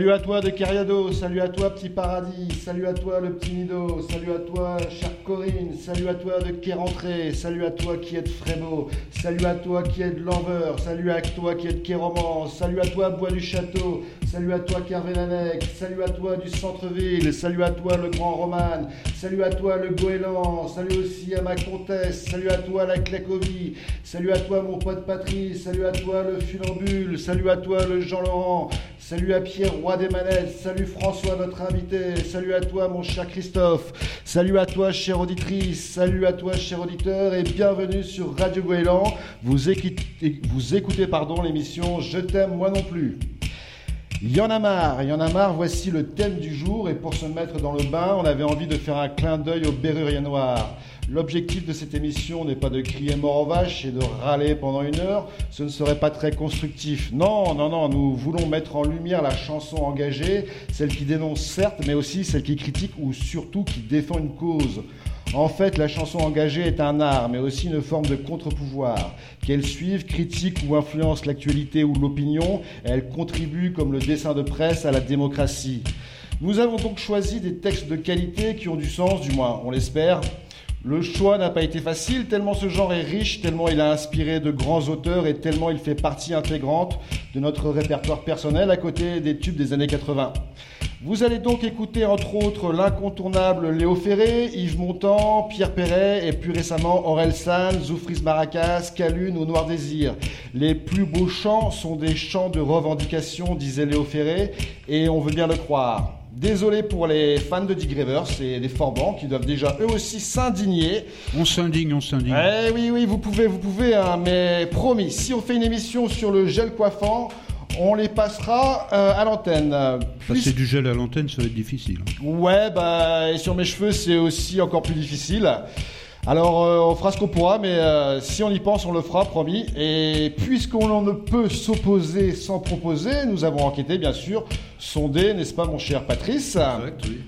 Salut à toi de Cariado, salut à toi petit paradis, salut à toi le petit Nido, salut à toi chère Corinne, salut à toi de Kérentré, salut à toi qui est de Frébeau, salut à toi qui est de Lanveur, salut à toi qui est de Kéroman, salut à toi Bois du Château, salut à toi Carvélanec, salut à toi du centre-ville, salut à toi le Grand Roman, salut à toi le Goéland, salut aussi à ma comtesse, salut à toi la Clécovie, salut à toi mon pote Patrice, salut à toi le Funambule, salut à toi le Jean-Laurent, salut à Pierre des manettes. Salut François, notre invité. Salut à toi, mon cher Christophe. Salut à toi, chère auditrice. Salut à toi, cher auditeur. Et bienvenue sur Radio Goéland. Vous écoutez, pardon, l'émission Je t'aime, moi non plus. Il y en a marre, il y en a marre, voici le thème du jour et pour se mettre dans le bain, on avait envie de faire un clin d'œil au Berrurier Noir. L'objectif de cette émission n'est pas de crier mort aux vaches et de râler pendant une heure, ce ne serait pas très constructif. Non, non, non, nous voulons mettre en lumière la chanson engagée, celle qui dénonce certes, mais aussi celle qui critique ou surtout qui défend une cause. En fait, la chanson engagée est un art, mais aussi une forme de contre-pouvoir. Qu'elle suive, critique ou influence l'actualité ou l'opinion, elle contribue, comme le dessin de presse, à la démocratie. Nous avons donc choisi des textes de qualité qui ont du sens, du moins on l'espère. Le choix n'a pas été facile, tellement ce genre est riche, tellement il a inspiré de grands auteurs et tellement il fait partie intégrante de notre répertoire personnel à côté des tubes des années 80. Vous allez donc écouter entre autres l'incontournable Léo Ferré, Yves Montand, Pierre Perret et plus récemment Aurel San, Zoufris Maracas, Calune ou Noir Désir. Les plus beaux chants sont des chants de revendication, disait Léo Ferré, et on veut bien le croire. Désolé pour les fans de Dick Rivers et des Forbans qui doivent déjà eux aussi s'indigner. On s'indigne, on s'indigne. Eh oui, oui, vous pouvez, vous pouvez, hein, mais promis, si on fait une émission sur le gel coiffant, on les passera euh, à l'antenne. Passer du gel à l'antenne, ça va être difficile. Ouais, bah, et sur mes cheveux, c'est aussi encore plus difficile. Alors, euh, on fera ce qu'on pourra, mais euh, si on y pense, on le fera, promis. Et puisqu'on ne peut s'opposer sans proposer, nous avons enquêté, bien sûr, sondé, n'est-ce pas, mon cher Patrice? Exact, oui.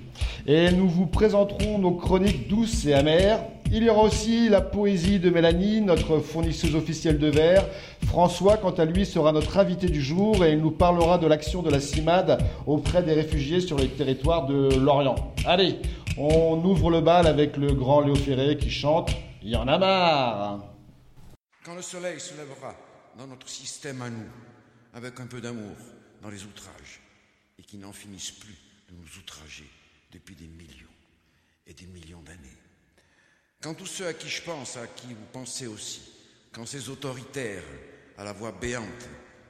Et nous vous présenterons nos chroniques douces et amères. Il y aura aussi la poésie de Mélanie, notre fournisseuse officielle de verre. François, quant à lui, sera notre invité du jour et il nous parlera de l'action de la CIMAD auprès des réfugiés sur les territoires de l'Orient. Allez, on ouvre le bal avec le grand Léo Ferré qui chante Il y en a marre Quand le soleil se lèvera dans notre système à nous, avec un peu d'amour dans les outrages, et qui n'en finissent plus de nous outrager depuis des millions et des millions d'années. Quand tous ceux à qui je pense, à qui vous pensez aussi, quand ces autoritaires à la voix béante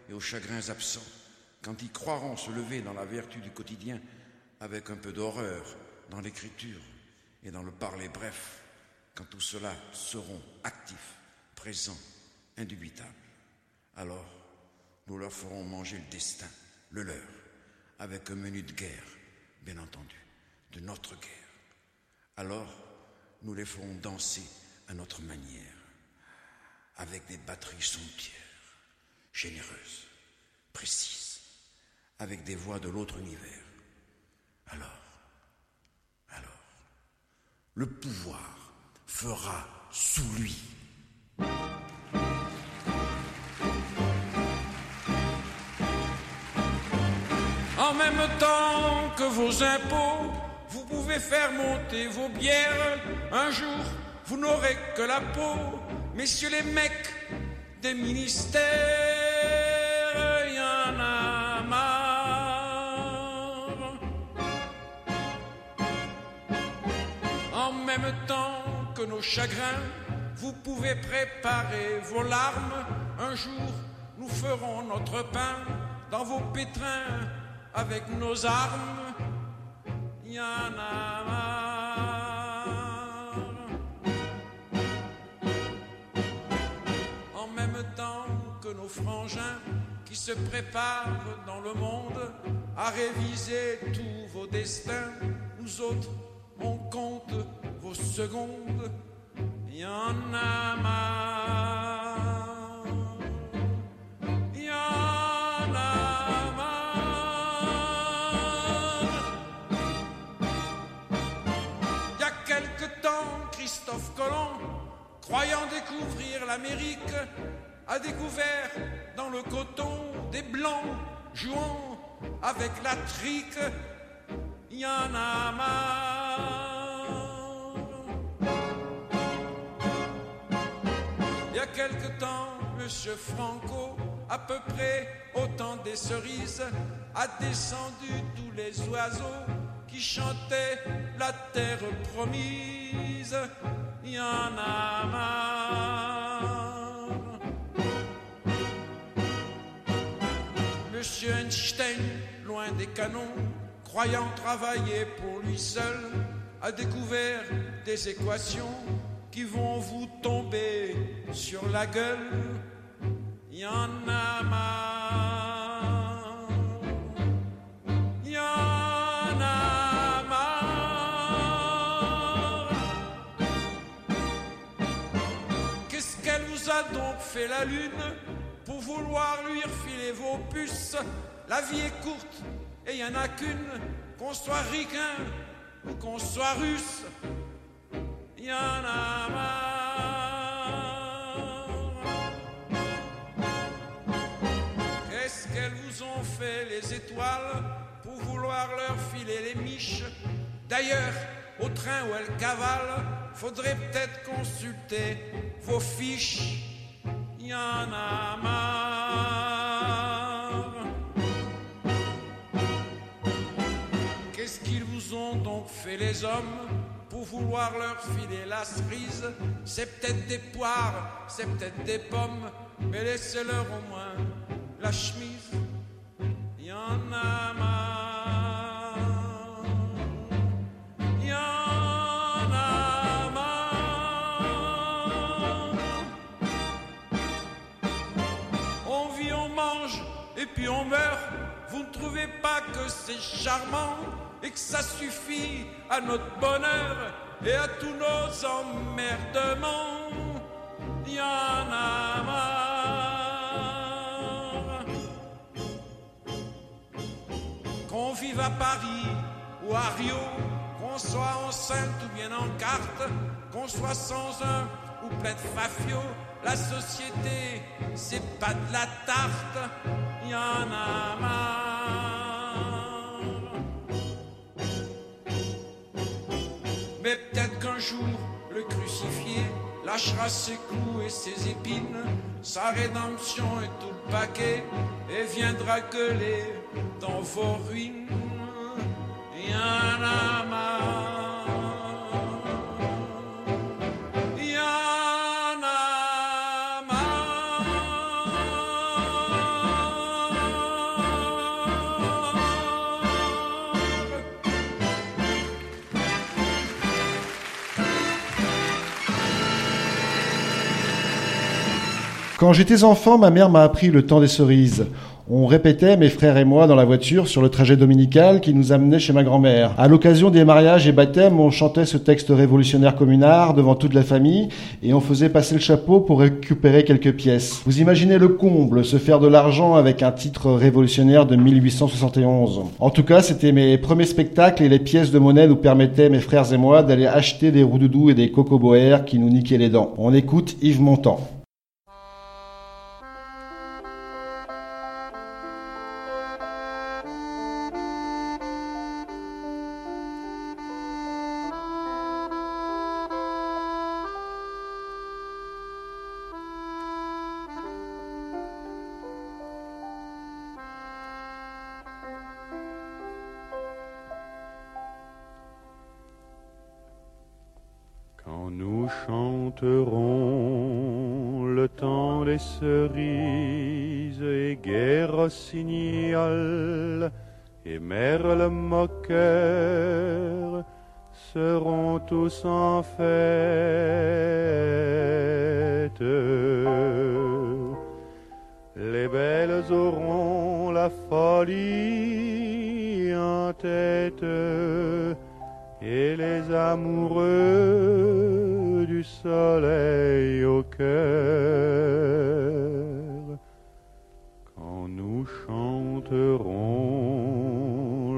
et aux chagrins absents, quand ils croiront se lever dans la vertu du quotidien avec un peu d'horreur dans l'écriture et dans le parler bref, quand tout cela seront actifs, présents, indubitables, alors nous leur ferons manger le destin, le leur, avec un menu de guerre, bien entendu, de notre guerre. Alors, nous les ferons danser à notre manière, avec des batteries somptuaires, généreuses, précises, avec des voix de l'autre univers. Alors, alors, le pouvoir fera sous lui. En même temps que vos impôts, pouvez faire monter vos bières. Un jour, vous n'aurez que la peau, messieurs les mecs des ministères. Y en a marre. En même temps que nos chagrins, vous pouvez préparer vos larmes. Un jour, nous ferons notre pain dans vos pétrins avec nos armes. En même temps que nos frangins qui se préparent dans le monde à réviser tous vos destins, nous autres, on compte vos secondes. Y temps, Christophe Colomb, croyant découvrir l'Amérique, a découvert dans le coton des blancs jouant avec la trique, y en a marre. Il y a quelque temps, Monsieur Franco, à peu près autant des cerises, a descendu tous les oiseaux qui chantaient la terre promise. Y en a marre. Monsieur Einstein, loin des canons, croyant travailler pour lui seul, a découvert des équations qui vont vous tomber sur la gueule. Y en a marre. Fait la lune pour vouloir lui refiler vos puces La vie est courte et y en a qu'une, qu'on soit ricain ou qu'on soit russe. Y en a marre. Qu'est-ce qu'elles vous ont fait les étoiles pour vouloir leur filer les miches? D'ailleurs, au train où elles cavalent, faudrait peut-être consulter vos fiches. Y a marre. Qu'est-ce qu'ils vous ont donc fait les hommes pour vouloir leur filer la cerise? C'est peut-être des poires, c'est peut-être des pommes, mais laissez-leur au moins la chemise. Y a marre. On meurt. Vous ne trouvez pas que c'est charmant et que ça suffit à notre bonheur et à tous nos emmerdements a marre. Qu'on vive à Paris ou à Rio, qu'on soit enceinte ou bien en carte, qu'on soit sans un ou plein de fafio, la société, c'est pas de la tarte, y en a marre. Mais peut-être qu'un jour, le crucifié lâchera ses clous et ses épines, sa rédemption et tout le paquet, et viendra gueuler dans vos ruines. Y a marre. Quand j'étais enfant, ma mère m'a appris le temps des cerises. On répétait, mes frères et moi, dans la voiture sur le trajet dominical qui nous amenait chez ma grand-mère. À l'occasion des mariages et baptêmes, on chantait ce texte révolutionnaire communard devant toute la famille et on faisait passer le chapeau pour récupérer quelques pièces. Vous imaginez le comble, se faire de l'argent avec un titre révolutionnaire de 1871. En tout cas, c'était mes premiers spectacles et les pièces de monnaie nous permettaient, mes frères et moi, d'aller acheter des roudoudous et des cocoboères qui nous niquaient les dents. On écoute Yves Montand. Et merle moqueur seront tous en fête. Les belles auront la folie en tête et les amoureux du soleil au cœur.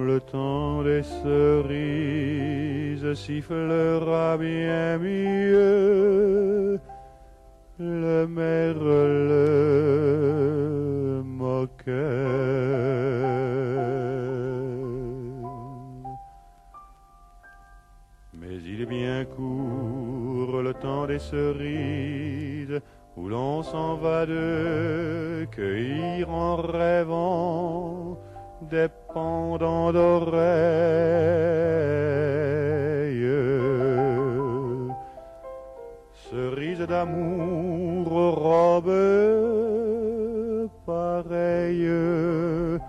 le temps des cerises sifflera bien mieux le merle moqueur. Mais il est bien court le temps des cerises où l'on s'en va de cueillir en rêvant des pendants d'oreilles. Cerises d'amour, robes pareilles,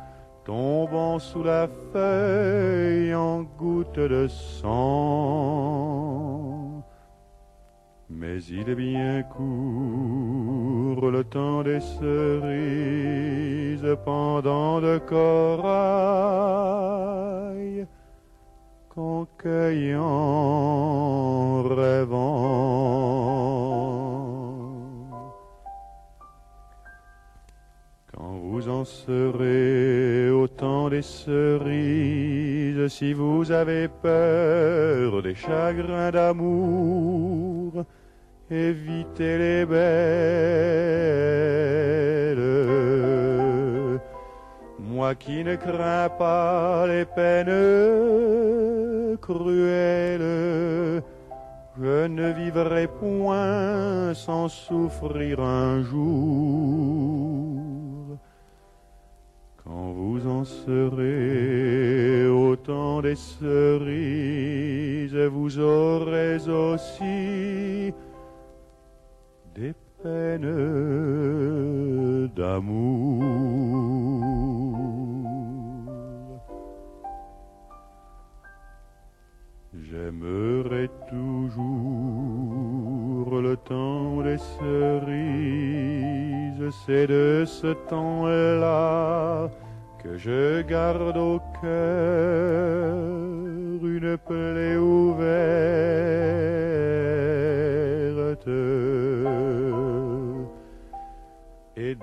tombant sous la feuille en gouttes de sang. Mais il est bien court le temps des cerises pendant de corail qu'en cueillant rêvant. Quand vous en serez au temps des cerises, si vous avez peur des chagrins d'amour, évitez les belles. Moi qui ne crains pas les peines cruelles, je ne vivrai point sans souffrir un jour. Quand vous en serez au temps des cerises, vous aurez aussi des peines d'amour. J'aimerai toujours le temps des cerises, c'est de ce temps-là que je garde au cœur une plaie ouverte.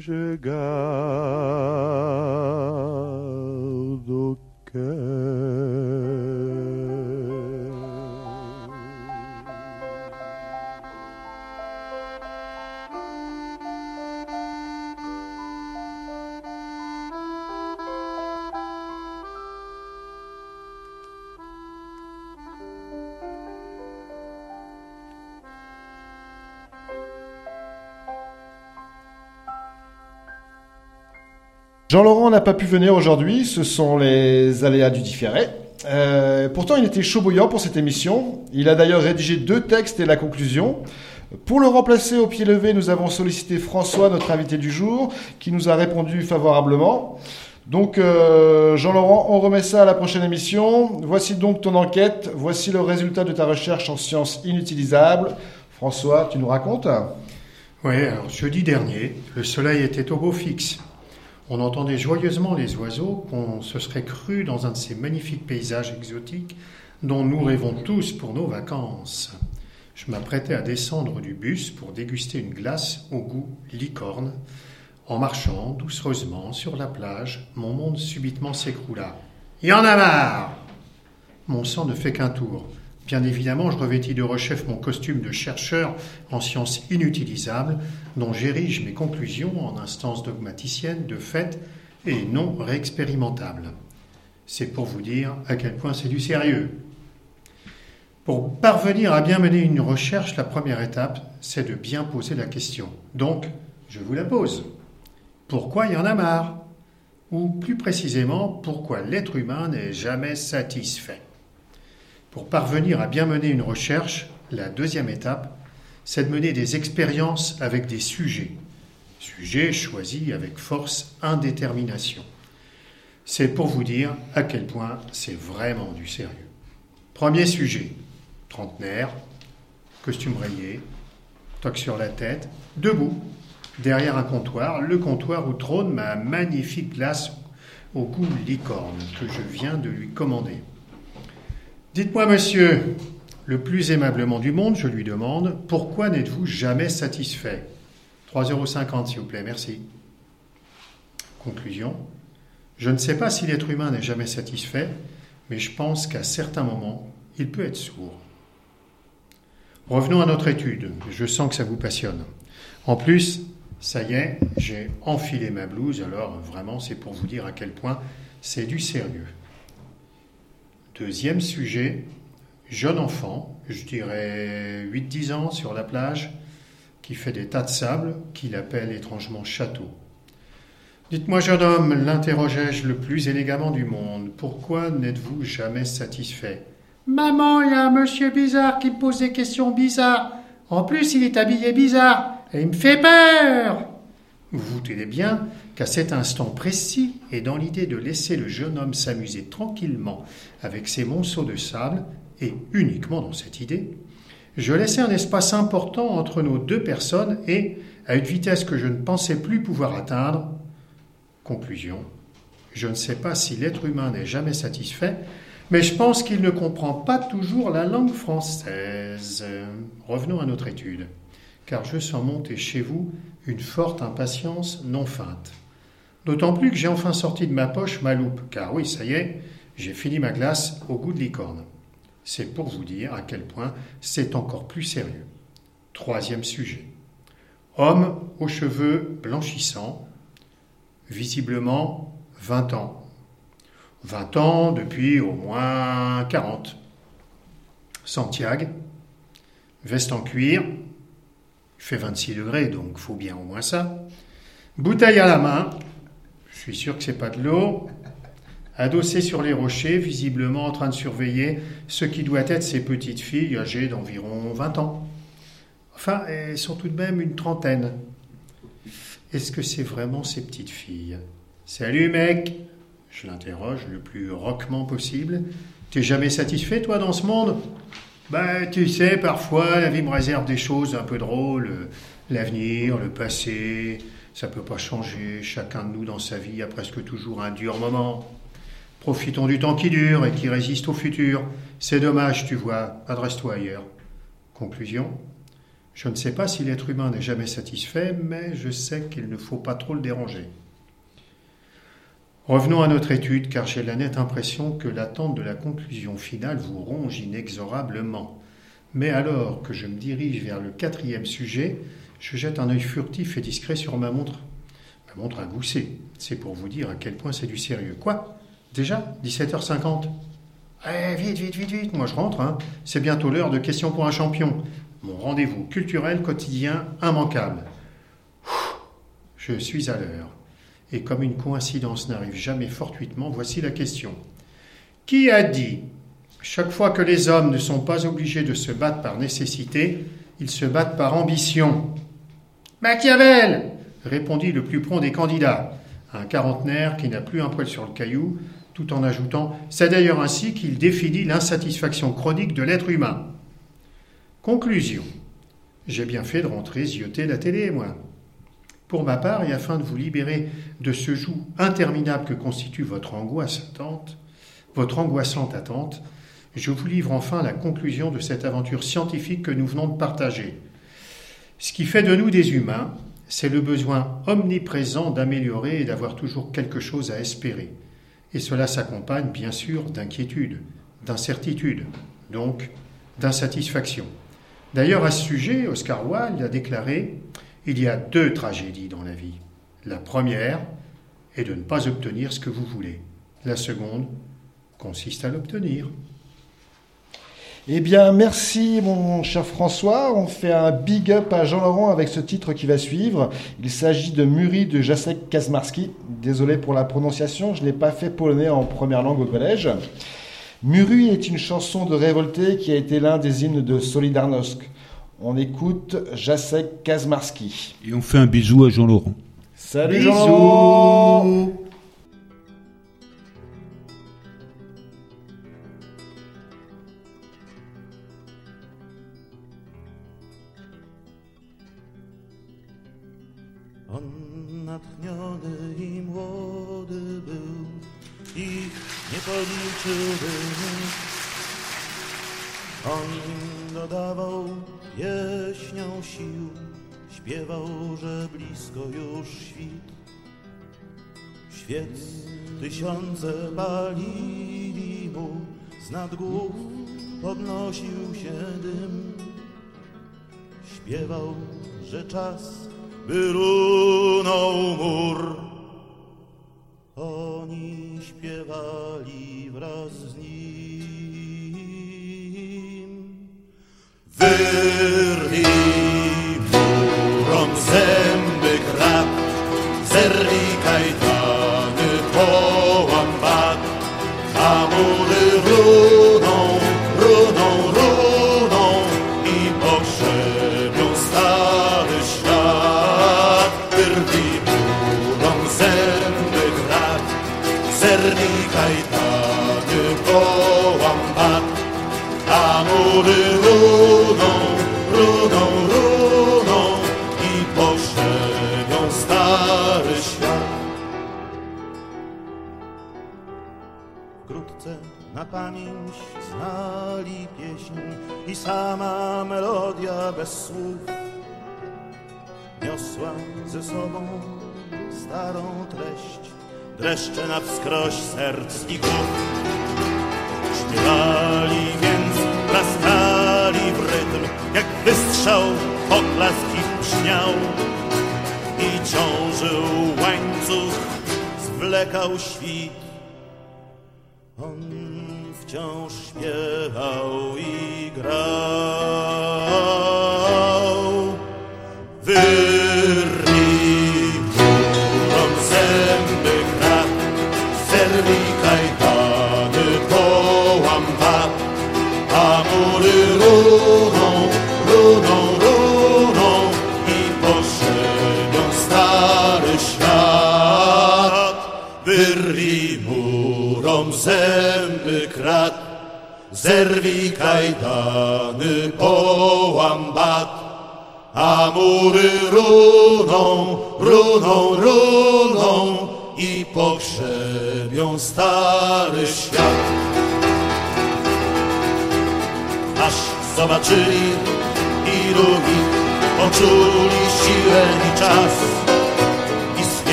que je Jean-Laurent n'a pas pu venir aujourd'hui, ce sont les aléas du différé. Euh, pourtant, il était chaud pour cette émission. Il a d'ailleurs rédigé deux textes et la conclusion. Pour le remplacer au pied levé, nous avons sollicité François, notre invité du jour, qui nous a répondu favorablement. Donc, euh, Jean-Laurent, on remet ça à la prochaine émission. Voici donc ton enquête. Voici le résultat de ta recherche en sciences inutilisables. François, tu nous racontes Oui, alors jeudi dernier, le soleil était au beau fixe. On entendait joyeusement les oiseaux qu'on se serait cru dans un de ces magnifiques paysages exotiques dont nous rêvons tous pour nos vacances. Je m'apprêtais à descendre du bus pour déguster une glace au goût licorne. En marchant doucereusement sur la plage, mon monde subitement s'écroula. Y en a marre Mon sang ne fait qu'un tour. Bien évidemment, je revêtis de rechef mon costume de chercheur en sciences inutilisables, dont j'érige mes conclusions en instances dogmaticiennes de fait et non réexpérimentables. C'est pour vous dire à quel point c'est du sérieux. Pour parvenir à bien mener une recherche, la première étape, c'est de bien poser la question. Donc, je vous la pose. Pourquoi il y en a marre? Ou plus précisément, pourquoi l'être humain n'est jamais satisfait? Pour parvenir à bien mener une recherche, la deuxième étape, c'est de mener des expériences avec des sujets. Sujets choisis avec force, indétermination. C'est pour vous dire à quel point c'est vraiment du sérieux. Premier sujet, trentenaire, costume rayé, toque sur la tête, debout, derrière un comptoir, le comptoir où trône ma magnifique glace au goût licorne que je viens de lui commander. Dites-moi, monsieur, Le plus aimablement du monde, je lui demande Pourquoi n'êtes-vous jamais satisfait? 3,50 euros, s'il vous plaît, merci. Conclusion Je ne sais pas si l'être humain n'est jamais satisfait, mais je pense qu'à certains moments, il peut être sourd. Revenons à notre étude. Je sens que ça vous passionne. En plus, ça y est, j'ai enfilé ma blouse, alors vraiment, c'est pour vous dire à quel point c'est du sérieux. Deuxième sujet, jeune enfant, je dirais 8-10 ans sur la plage, qui fait des tas de sable, qu'il appelle étrangement château. Dites-moi, jeune homme, l'interrogeai-je le plus élégamment du monde, pourquoi n'êtes-vous jamais satisfait? Maman, il y a un monsieur bizarre qui me pose des questions bizarres. En plus, il est habillé bizarre, et il me fait peur. Vous vous tenez bien qu'à cet instant précis, et dans l'idée de laisser le jeune homme s'amuser tranquillement avec ses monceaux de sable, et uniquement dans cette idée, je laissais un espace important entre nos deux personnes et, à une vitesse que je ne pensais plus pouvoir atteindre, conclusion, je ne sais pas si l'être humain n'est jamais satisfait, mais je pense qu'il ne comprend pas toujours la langue française. Revenons à notre étude, car je sens monter chez vous une forte impatience non feinte. D'autant plus que j'ai enfin sorti de ma poche ma loupe, car oui, ça y est, j'ai fini ma glace au goût de licorne. C'est pour vous dire à quel point c'est encore plus sérieux. Troisième sujet. Homme aux cheveux blanchissants, visiblement 20 ans. 20 ans depuis au moins 40. Santiago, veste en cuir, il fait 26 degrés, donc faut bien au moins ça. Bouteille à la main, je suis sûr que c'est pas de l'eau, adossé sur les rochers, visiblement en train de surveiller ce qui doit être ses petites filles âgées d'environ 20 ans. Enfin, elles sont tout de même une trentaine. Est-ce que c'est vraiment ses petites filles? Salut mec Je l'interroge le plus roquement possible. T'es jamais satisfait toi dans ce monde? Ben tu sais, parfois la vie me réserve des choses un peu drôles. L'avenir, le passé, ça peut pas changer. Chacun de nous dans sa vie a presque toujours un dur moment. Profitons du temps qui dure et qui résiste au futur. C'est dommage, tu vois, adresse-toi ailleurs. Conclusion. Je ne sais pas si l'être humain n'est jamais satisfait, mais je sais qu'il ne faut pas trop le déranger. Revenons à notre étude, car j'ai la nette impression que l'attente de la conclusion finale vous ronge inexorablement. Mais alors que je me dirige vers le quatrième sujet, je jette un œil furtif et discret sur ma montre. Ma montre a goussé. C'est pour vous dire à quel point c'est du sérieux. Quoi? Déjà 17h50 Eh, vite, vite, vite, vite, moi je rentre. Hein. C'est bientôt l'heure de questions pour un champion. Mon rendez-vous culturel quotidien immanquable. Je suis à l'heure. Et comme une coïncidence n'arrive jamais fortuitement, voici la question. Qui a dit Chaque fois que les hommes ne sont pas obligés de se battre par nécessité, ils se battent par ambition? Machiavel répondit le plus prompt des candidats, un quarantenaire qui n'a plus un poil sur le caillou, tout en ajoutant C'est d'ailleurs ainsi qu'il définit l'insatisfaction chronique de l'être humain. Conclusion. J'ai bien fait de rentrer zioter la télé, moi. Pour ma part, et afin de vous libérer de ce joug interminable que constitue votre angoisse attente, votre angoissante attente, je vous livre enfin la conclusion de cette aventure scientifique que nous venons de partager. Ce qui fait de nous des humains, c'est le besoin omniprésent d'améliorer et d'avoir toujours quelque chose à espérer. Et cela s'accompagne bien sûr d'inquiétude, d'incertitude, donc d'insatisfaction. D'ailleurs, à ce sujet, Oscar Wilde a déclaré Il y a deux tragédies dans la vie. La première est de ne pas obtenir ce que vous voulez. La seconde consiste à l'obtenir. Eh bien, merci mon cher François. On fait un big up à Jean-Laurent avec ce titre qui va suivre. Il s'agit de Muri de Jacek Kazmarski. Désolé pour la prononciation, je n'ai pas fait polonais en première langue au collège. Muri est une chanson de révolté qui a été l'un des hymnes de Solidarnosc. On écoute Jacek Kazmarski. Et on fait un bisou à Jean-Laurent. Salut Jean-Laurent sił śpiewał, że blisko już świt. Świec tysiące palili mu, z nad głów podnosił się dym. Śpiewał, że czas by runął mur.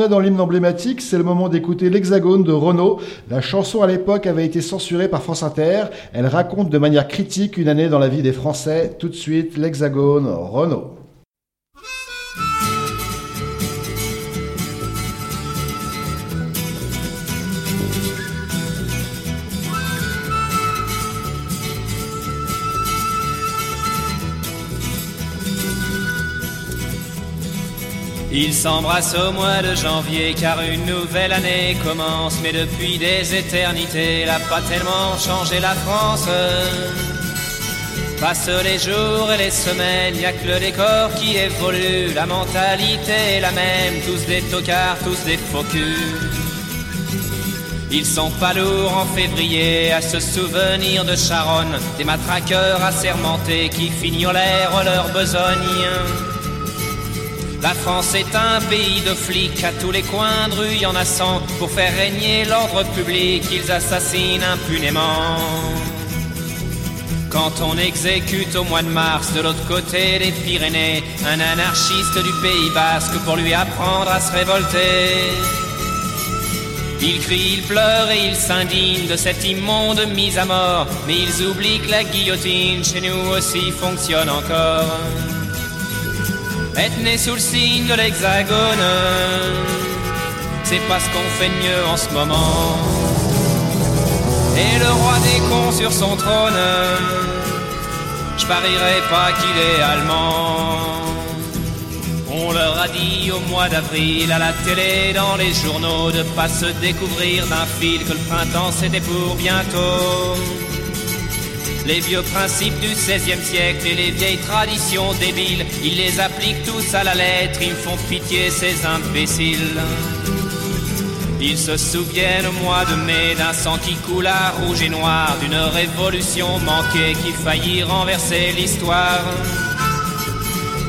On a dans l'hymne emblématique, c'est le moment d'écouter l'Hexagone de Renault. La chanson à l'époque avait été censurée par France Inter. Elle raconte de manière critique une année dans la vie des Français. Tout de suite, l'Hexagone, Renault. Ils s'embrassent au mois de janvier car une nouvelle année commence. Mais depuis des éternités, elle a pas tellement changé la France. Passent les jours et les semaines, y a que le décor qui évolue. La mentalité est la même, tous des tocards, tous des faux culs. Ils sont pas lourds en février à se souvenir de Charonne, des matraqueurs assermentés qui fignolèrent leur besogne. La France est un pays de flics, à tous les coins de rue y en a pour faire régner l'ordre public, ils assassinent impunément. Quand on exécute au mois de mars de l'autre côté des Pyrénées un anarchiste du Pays basque pour lui apprendre à se révolter. Ils crient, ils pleurent et ils s'indignent de cette immonde mise à mort, mais ils oublient que la guillotine chez nous aussi fonctionne encore. Être né sous le signe de l'hexagone, c'est pas ce qu'on fait de mieux en ce moment. Et le roi des cons sur son trône, je parierais pas qu'il est allemand. On leur a dit au mois d'avril à la télé, dans les journaux, de pas se découvrir d'un fil que le printemps c'était pour bientôt. Les vieux principes du XVIe siècle et les vieilles traditions débiles, ils les appliquent tous à la lettre, ils font pitié ces imbéciles. Ils se souviennent au mois de mai d'un sang qui coula rouge et noir, d'une révolution manquée qui faillit renverser l'histoire.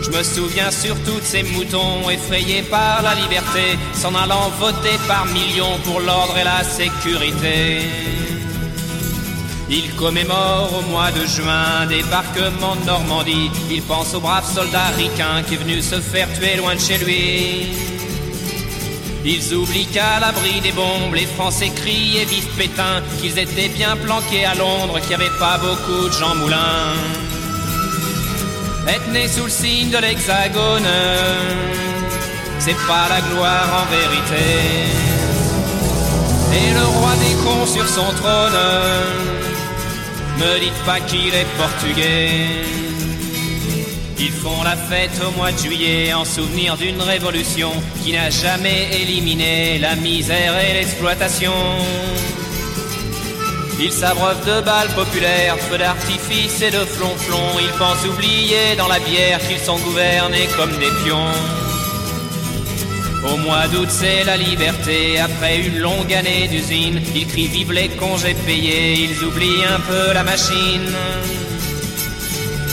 Je me souviens surtout de ces moutons effrayés par la liberté, s'en allant voter par millions pour l'ordre et la sécurité. Il commémore au mois de juin débarquement de Normandie. Il pense au brave soldat ricain qui est venu se faire tuer loin de chez lui. Ils oublient qu'à l'abri des bombes, les Français crient et vivent Pétain, qu'ils étaient bien planqués à Londres, qu'il n'y avait pas beaucoup de Jean Moulin. Être né sous le signe de l'hexagone, c'est pas la gloire en vérité. Et le roi des cons sur son trône, me dites pas qu'il est portugais. Ils font la fête au mois de juillet en souvenir d'une révolution qui n'a jamais éliminé la misère et l'exploitation. Ils s'abreuvent de balles populaires, feux d'artifice et de flonflons. Ils pensent oublier dans la bière qu'ils sont gouvernés comme des pions. Au mois d'août, c'est la liberté. Après une longue année d'usine, ils crient vive les congés payés. Ils oublient un peu la machine.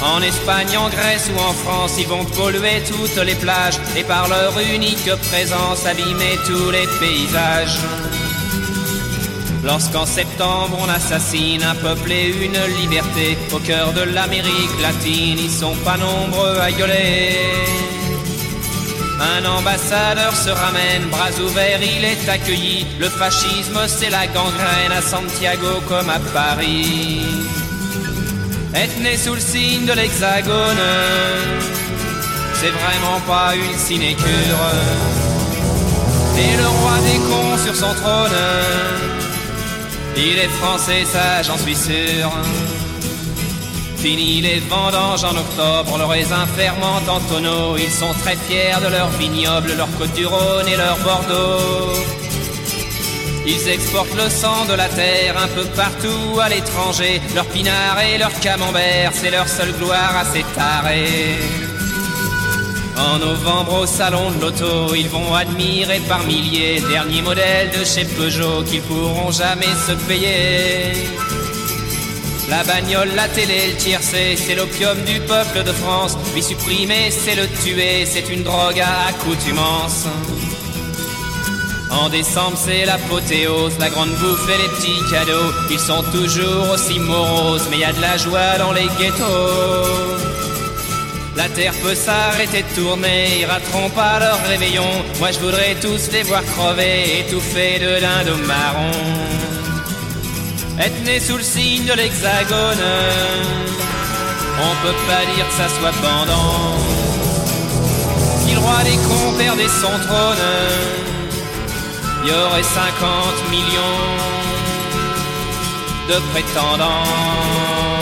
En Espagne, en Grèce ou en France, ils vont polluer toutes les plages et par leur unique présence abîmer tous les paysages. Lorsqu'en septembre on assassine un peuple et une liberté au cœur de l'Amérique latine, ils sont pas nombreux à gueuler. Un ambassadeur se ramène, bras ouverts, il est accueilli. Le fascisme, c'est la gangrène à Santiago comme à Paris. Être né sous le signe de l'hexagone, c'est vraiment pas une sinécure. Et le roi des cons sur son trône, il est français, ça j'en suis sûr. Fini les vendanges en octobre, le raisin ferment en tonneaux. Ils sont très fiers de leur vignoble, leur côte du Rhône et leur Bordeaux. Ils exportent le sang de la terre un peu partout à l'étranger. Leur pinard et leur camembert, c'est leur seule gloire à s'étarer. En novembre au salon de l'auto, ils vont admirer par milliers derniers modèles de chez Peugeot qu'ils pourront jamais se payer. La bagnole, la télé, le tiercé, c'est l'opium du peuple de France. Lui supprimer, c'est le tuer, c'est une drogue à accoutumance. En décembre, c'est l'apothéose, la grande bouffe et les petits cadeaux. Ils sont toujours aussi moroses, mais y a de la joie dans les ghettos. La terre peut s'arrêter de tourner, ils rateront pas leur réveillon. Moi je voudrais tous les voir crever, étouffés de dindons marron. Être né sous le signe de l'hexagone, on peut pas dire que ça soit pendant. Le roi des cons perdait son trône, il y aurait 50 millions de prétendants.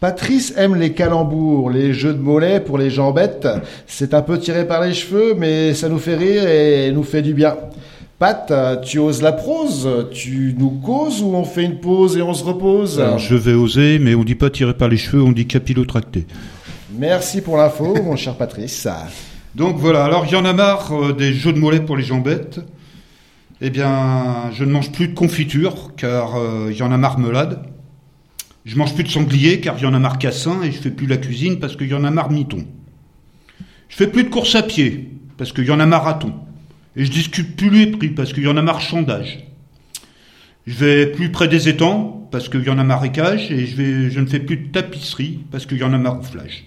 Patrice aime les calembours, les jeux de mollets pour les jambettes. C'est un peu tiré par les cheveux, mais ça nous fait rire et nous fait du bien. Pat, tu oses la prose? Tu nous causes ou on fait une pause et on se repose? Alors, je vais oser, mais on dit pas tirer par les cheveux, on dit capillotracté. Merci pour l'info, mon cher Patrice. Donc voilà, alors il y en a marre euh, des jeux de mollets pour les jambettes. Eh bien, je ne mange plus de confiture, car euh, il y en a marmelade. Je mange plus de sanglier, car il y en a marre cassin, et je fais plus la cuisine parce qu'il y en a marre miton. Je fais plus de course à pied, parce qu'il y en a marathon. Et je discute plus les prix, parce qu'il y en a marchandage. Je vais plus près des étangs, parce qu'il y en a marécage, et je ne fais plus de tapisserie, parce qu'il y en a marouflage.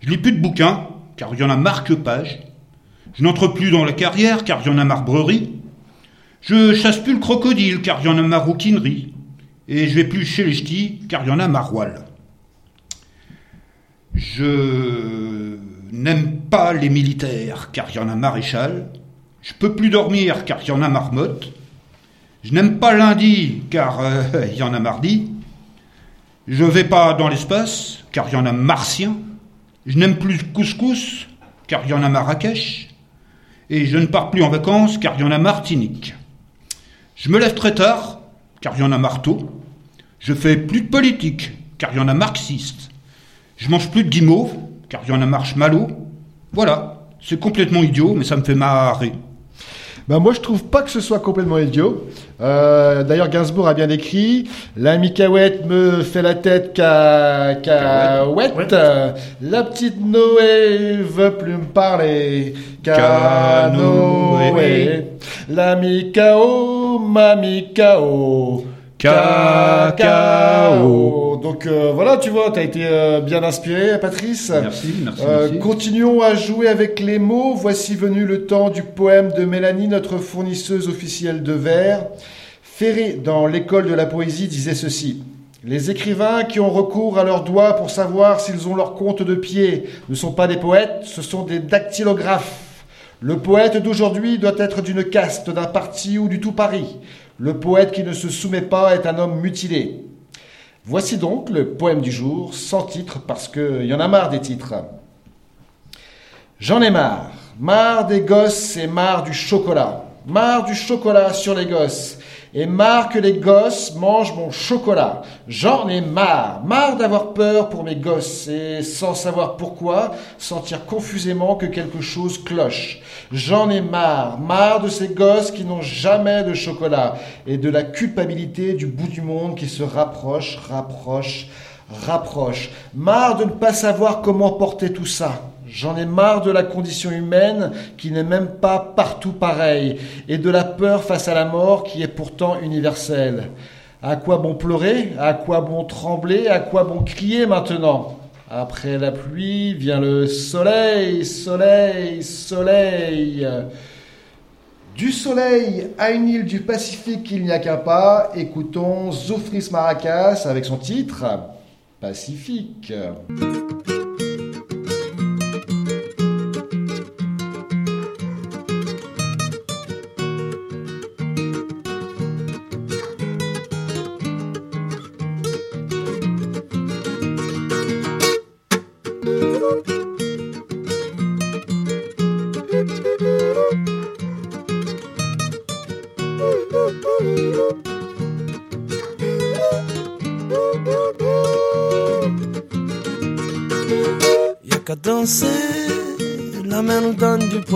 Je lis plus de bouquins, car il y en a marque-page. Je n'entre plus dans la carrière, car il y en a marbrerie. Je chasse plus le crocodile, car il y en a maroquinerie. Et je vais plus chez les ch'tis, car il y en a maroilles. Je n'aime pas les militaires, car il y en a maréchal. Je peux plus dormir, car il y en a marmotte. Je n'aime pas lundi, car euh, il y en a mardi. Je vais pas dans l'espace, car il y en a martien. Je n'aime plus couscous, car il y en a Marrakech. Et je ne pars plus en vacances, car il y en a Martinique. Je me lève très tard, car il y en a marteau. Je fais plus de politique, car il y en a marxiste. Je mange plus de guimauve, car il y en a marshmallow. Voilà, c'est complètement idiot, mais ça me fait marrer. Ben moi, je trouve pas que ce soit complètement idiot. Euh, D'ailleurs, Gainsbourg a bien écrit La micaouette me fait la tête cacahuète. La petite Noé veut plus me parler canoë. La micao, ma micao. Cacao. Donc euh, voilà, tu vois, tu as été euh, bien inspiré, Patrice. Merci, merci, Euh, merci. Continuons à jouer avec les mots. Voici venu le temps du poème de Mélanie, notre fournisseuse officielle de vers. Ferré, dans l'école de la poésie, disait ceci. Les écrivains qui ont recours à leurs doigts pour savoir s'ils ont leur compte de pied ne sont pas des poètes, ce sont des dactylographes. Le poète d'aujourd'hui doit être d'une caste, d'un parti ou du tout Paris. Le poète qui ne se soumet pas est un homme mutilé. Voici donc le poème du jour, sans titre, parce qu'il y en a marre des titres. J'en ai marre. Marre des gosses et marre du chocolat. Marre du chocolat sur les gosses. Et marre que les gosses mangent mon chocolat. J'en ai marre. Marre d'avoir peur pour mes gosses et sans savoir pourquoi, sentir confusément que quelque chose cloche. J'en ai marre. Marre de ces gosses qui n'ont jamais de chocolat et de la culpabilité du bout du monde qui se rapproche, rapproche, rapproche. Marre de ne pas savoir comment porter tout ça. J'en ai marre de la condition humaine qui n'est même pas partout pareille et de la peur face à la mort qui est pourtant universelle. À quoi bon pleurer? À quoi bon trembler? À quoi bon crier maintenant? Après la pluie vient le soleil, soleil, soleil. Du soleil à une île du Pacifique, il n'y a qu'un pas. Écoutons Zoufris Maracas avec son titre Pacifique.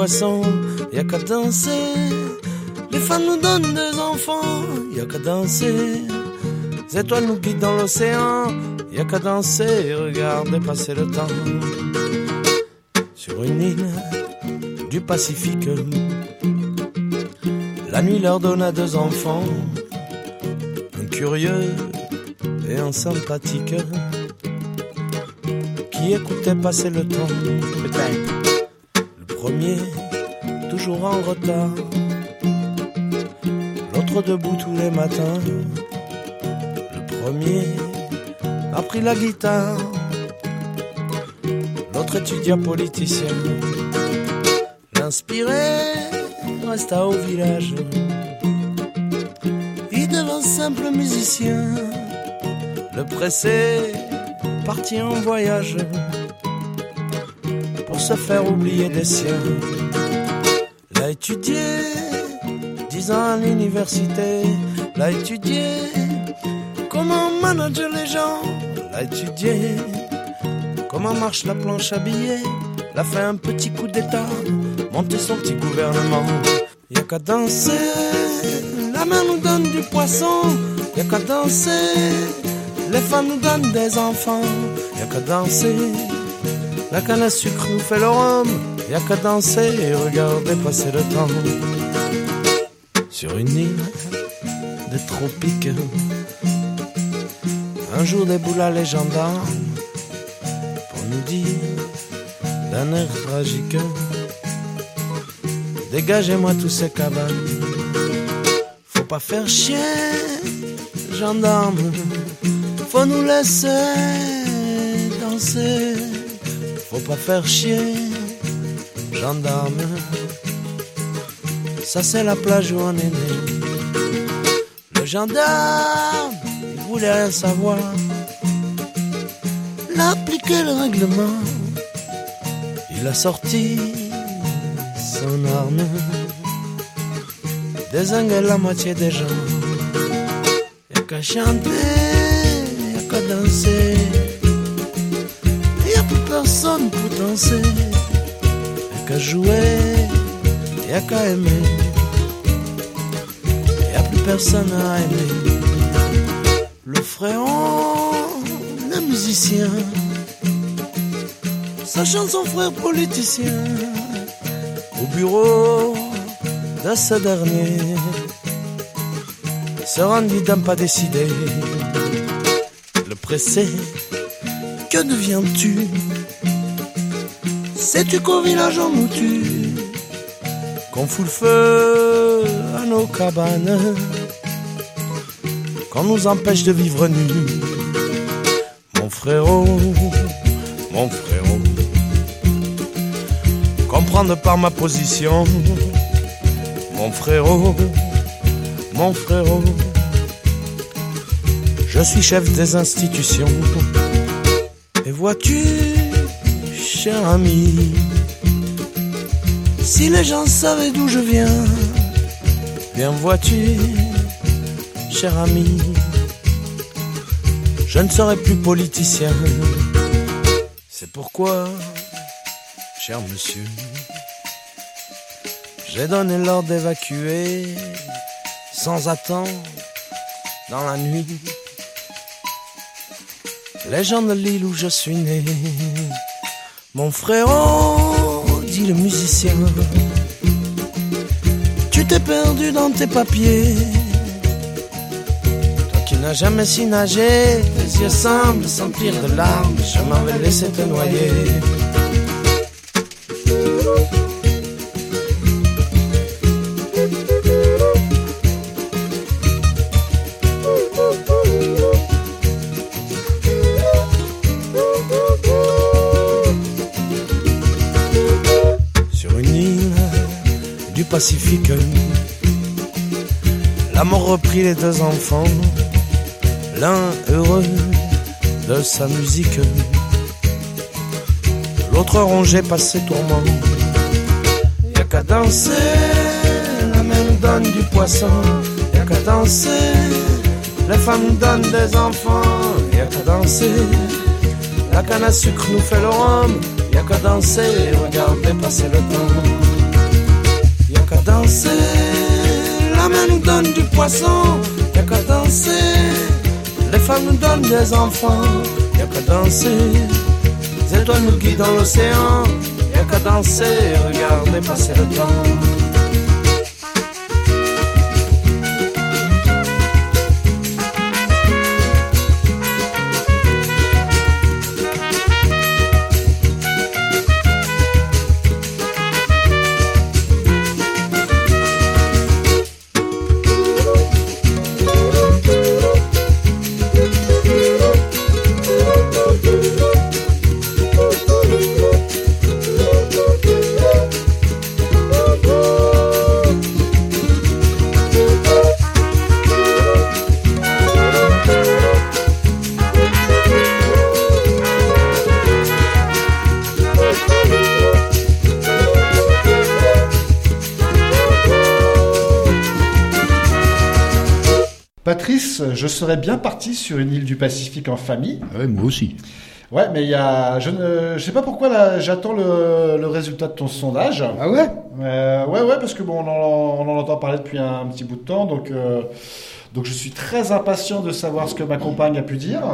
Donne du poisson. Y'a qu'à danser, les femmes nous donnent des enfants. Y'a qu'à danser, les étoiles nous guident dans l'océan. Y'a qu'à danser, regarder passer le temps. Sur une île du Pacifique, la nuit leur donne à deux enfants. Un curieux et un sympathique qui écoutait passer le temps. Toujours en retard. L'autre debout tous les matins. Le premier a pris la guitare. L'autre étudiant politicien. L'inspiré resta au village. Il devint simple musicien. Le pressé parti en voyage se faire oublier des siens. L'a étudié, dix ans à l'université, l'a étudié, comment manager les gens, l'a étudié, comment marche la planche à billets, l'a fait un petit coup d'état, monter son petit gouvernement. Y a qu'à danser, la main nous donne du poisson, y a qu'à danser, les femmes nous donnent des enfants, y a qu'à danser. La canne à sucre nous fait le rhum, y a qu'à danser et regarder passer le temps. Sur une île des tropiques, un jour déboula les gendarmes pour nous dire d'un air tragique Dégagez-moi tous ces cabanes. Faut pas faire chier, gendarme. Faut nous laisser danser. Faut pas faire chier, gendarme. Ça c'est la plage où on est né. Le gendarme, il voulait rien savoir. Appliqué le règlement. Il a sorti son arme. Désingue la moitié des gens. Y'a qu'à chanter, y'a qu'à danser. Personne pour danser. Y'a qu'à jouer, y'a qu'à aimer. Y'a plus personne à aimer. Le fréon, le musicien. Sachant son frère politicien au bureau de ce dernier se rendit d'un pas décidé. Le pressé, que deviens-tu? Sais-tu qu'au village on nous tue Qu'on fout le feu à nos cabanes Qu'on nous empêche de vivre nus Mon frérot, mon frérot comprendre par ma position. Mon frérot, mon frérot, je suis chef des institutions. Et vois-tu, cher ami, si les gens savaient d'où je viens, bien vois-tu, cher ami, je ne serai plus politicien. C'est pourquoi cher monsieur. J'ai donné l'ordre d'évacuer sans attendre dans la nuit les gens de l'île où je suis né. Mon frérot, dit le musicien, tu t'es perdu dans tes papiers. Toi qui n'as jamais su nager, tes yeux semblent s'emplir de larmes, je m'en vais laisser te noyer. La mort reprit les deux enfants, l'un heureux de sa musique, l'autre rongé par ses tourments. Y'a qu'à danser, la nous donne du poisson. Y'a qu'à danser, les femmes donnent des enfants. Y'a qu'à danser, la canne à sucre nous fait le rhum. Y'a qu'à danser, regardez passer le temps qu'à danser. La main nous donne du poisson, y'a qu'à danser. Les femmes nous donnent des enfants, y'a qu'à danser. Les étoiles nous guident dans l'océan, y'a qu'à danser. Regardez passer le temps. Serais bien parti sur une île du Pacifique en famille. Ouais, moi aussi. Ouais, mais il y a, je ne, je sais pas pourquoi là, j'attends le, le résultat de ton sondage. Ah ouais? Euh, ouais, ouais, parce que bon, on en, on en entend parler depuis un, petit bout de temps, donc, euh, donc je suis très impatient de savoir ce que ma compagne a pu dire.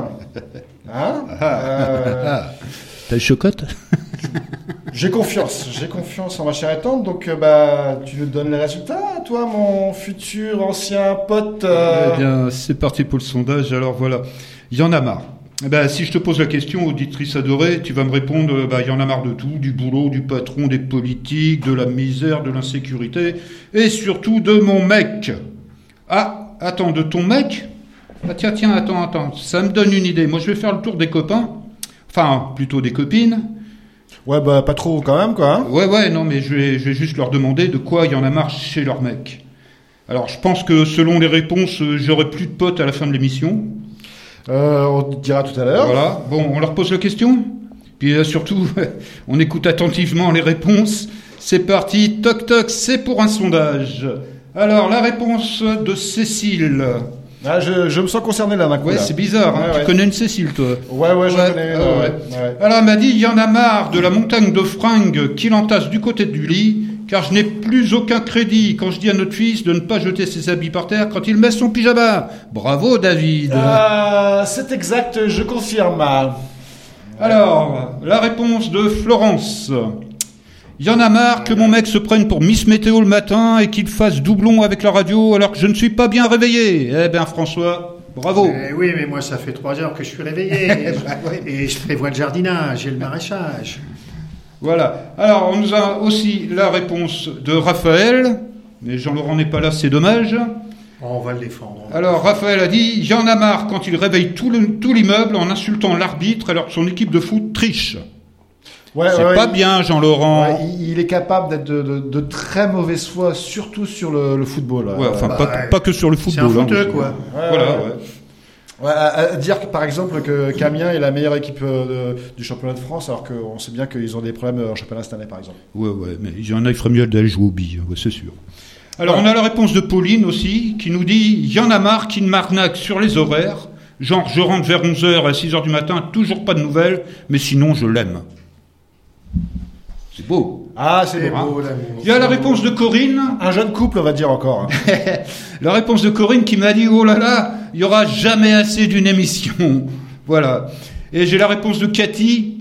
Hein? Euh, T'as une chocotte? j'ai confiance, j'ai confiance en ma chère et tante, donc euh, bah, tu nous donnes les résultats, toi, mon futur ancien pote. euh, Eh bien, c'est parti pour le sondage. Alors voilà, il y en a marre. Eh ben, si je te pose la question, auditrice adorée, tu vas me répondre, euh, bah, il y en a marre de tout, du boulot, du patron, des politiques, de la misère, de l'insécurité, et surtout de mon mec. Ah, attends, de ton mec? Ah tiens, tiens, attends, attends, ça me donne une idée. Moi, je vais faire le tour des copains, enfin, plutôt des copines. Ouais, bah pas trop quand même, quoi. hein. Ouais, ouais, non, mais je vais, je vais juste leur demander de quoi il y en a marre chez leur mec. Alors, je pense que selon les réponses, euh, j'aurai plus de potes à la fin de l'émission. Euh, on te dira tout à l'heure. Voilà. Bon, on leur pose la question. Puis euh, surtout, on écoute attentivement les réponses. C'est parti. Toc toc, c'est pour un sondage. Alors, la réponse de Cécile. Ah, je, je me sens concerné là d'un coup. Ouais, c'est bizarre. hein. Ouais, Tu connais une Cécile, toi Ouais, ouais, je connais. ah. Alors, elle m'a dit, il y en a marre de la montagne de fringues qui l'entasse du côté du lit, car je n'ai plus aucun crédit quand je dis à notre fils de ne pas jeter ses habits par terre quand il met son pyjama. Bravo, David. Euh, c'est exact, je confirme. Alors, la réponse de Florence. Il y en a marre que mon mec se prenne pour Miss Météo le matin et qu'il fasse doublon avec la radio alors que je ne suis pas bien réveillé. Eh bien, François, bravo. Eh oui, mais moi, ça fait trois heures que je suis réveillé. et je prévois le jardinage et le maraîchage. Voilà. Alors, on nous a aussi la réponse de Raphaël. Mais Jean-Laurent n'est pas là, c'est dommage. On va le défendre. Alors, Raphaël a dit, il y en a marre quand il réveille tout le- tout l'immeuble en insultant l'arbitre alors que son équipe de foot triche. Ouais, c'est ouais, pas il- bien, Jean-Laurent. ouais, il, il est capable d'être de, de- de très mauvaise foi, surtout sur le, le football. Ouais, enfin, bah, pas, ouais. pas que sur le C'est un football. hein, quoi. Ouais, Voilà, ouais. ouais. Ouais, à, à dire que, par exemple que Camien est la meilleure équipe euh, de- du championnat de France, alors qu'on sait bien qu'ils ont des problèmes euh, en championnat cette année, par exemple. Ouais, ouais, mais il y en a, il ferait mieux d'aller jouer aux billes, ouais, c'est sûr. Alors, on a la réponse de Pauline aussi, qui nous dit Il y en a marre qui ne m'arnaque sur les horaires. Genre, je rentre vers 11h à 6h du matin, toujours pas de nouvelles, mais sinon, je l'aime. C'est beau. Ah, c'est beau. hein. l'amour. Il y a la réponse de Corinne. Un jeune couple, on va dire encore. hein. La réponse de Corinne qui m'a dit Oh là là, il y aura jamais assez d'une émission. Voilà. Et j'ai la réponse de Cathy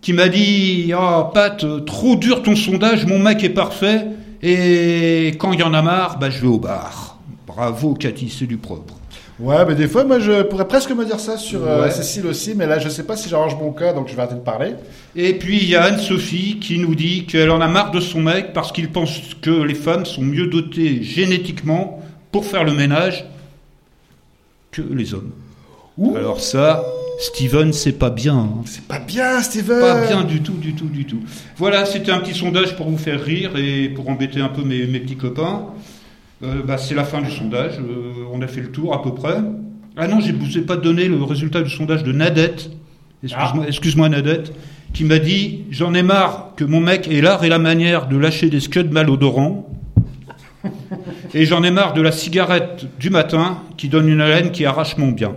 qui m'a dit Oh Pat, trop dur ton sondage, mon mec est parfait. Et quand il y en a marre, bah, je vais au bar. Bravo Cathy, c'est du propre. Ouais, mais des fois, moi, je pourrais presque me dire ça sur euh, Ouais. Cécile aussi, mais là, je sais pas si j'arrange mon cas, donc je vais arrêter de parler. Et puis il y a Anne-Sophie qui nous dit qu'elle en a marre de son mec parce qu'il pense que les femmes sont mieux dotées génétiquement pour faire le ménage que les hommes. Alors ça, Steven, c'est pas bien. hein. C'est pas bien, Steven Pas bien du tout, du tout, du tout. Voilà, c'était un petit sondage pour vous faire rire et pour embêter un peu mes, mes petits copains. Euh, bah, c'est la fin du sondage. Euh, on a fait le tour à peu près. Ah non, je ne vous ai pas donné le résultat du sondage de Nadette. Excuse-moi, excuse-moi, Nadette, qui m'a dit J'en ai marre que mon mec ait l'art et la manière de lâcher des scuds malodorants. et j'en ai marre de la cigarette du matin qui donne une haleine qui arrache mon bien.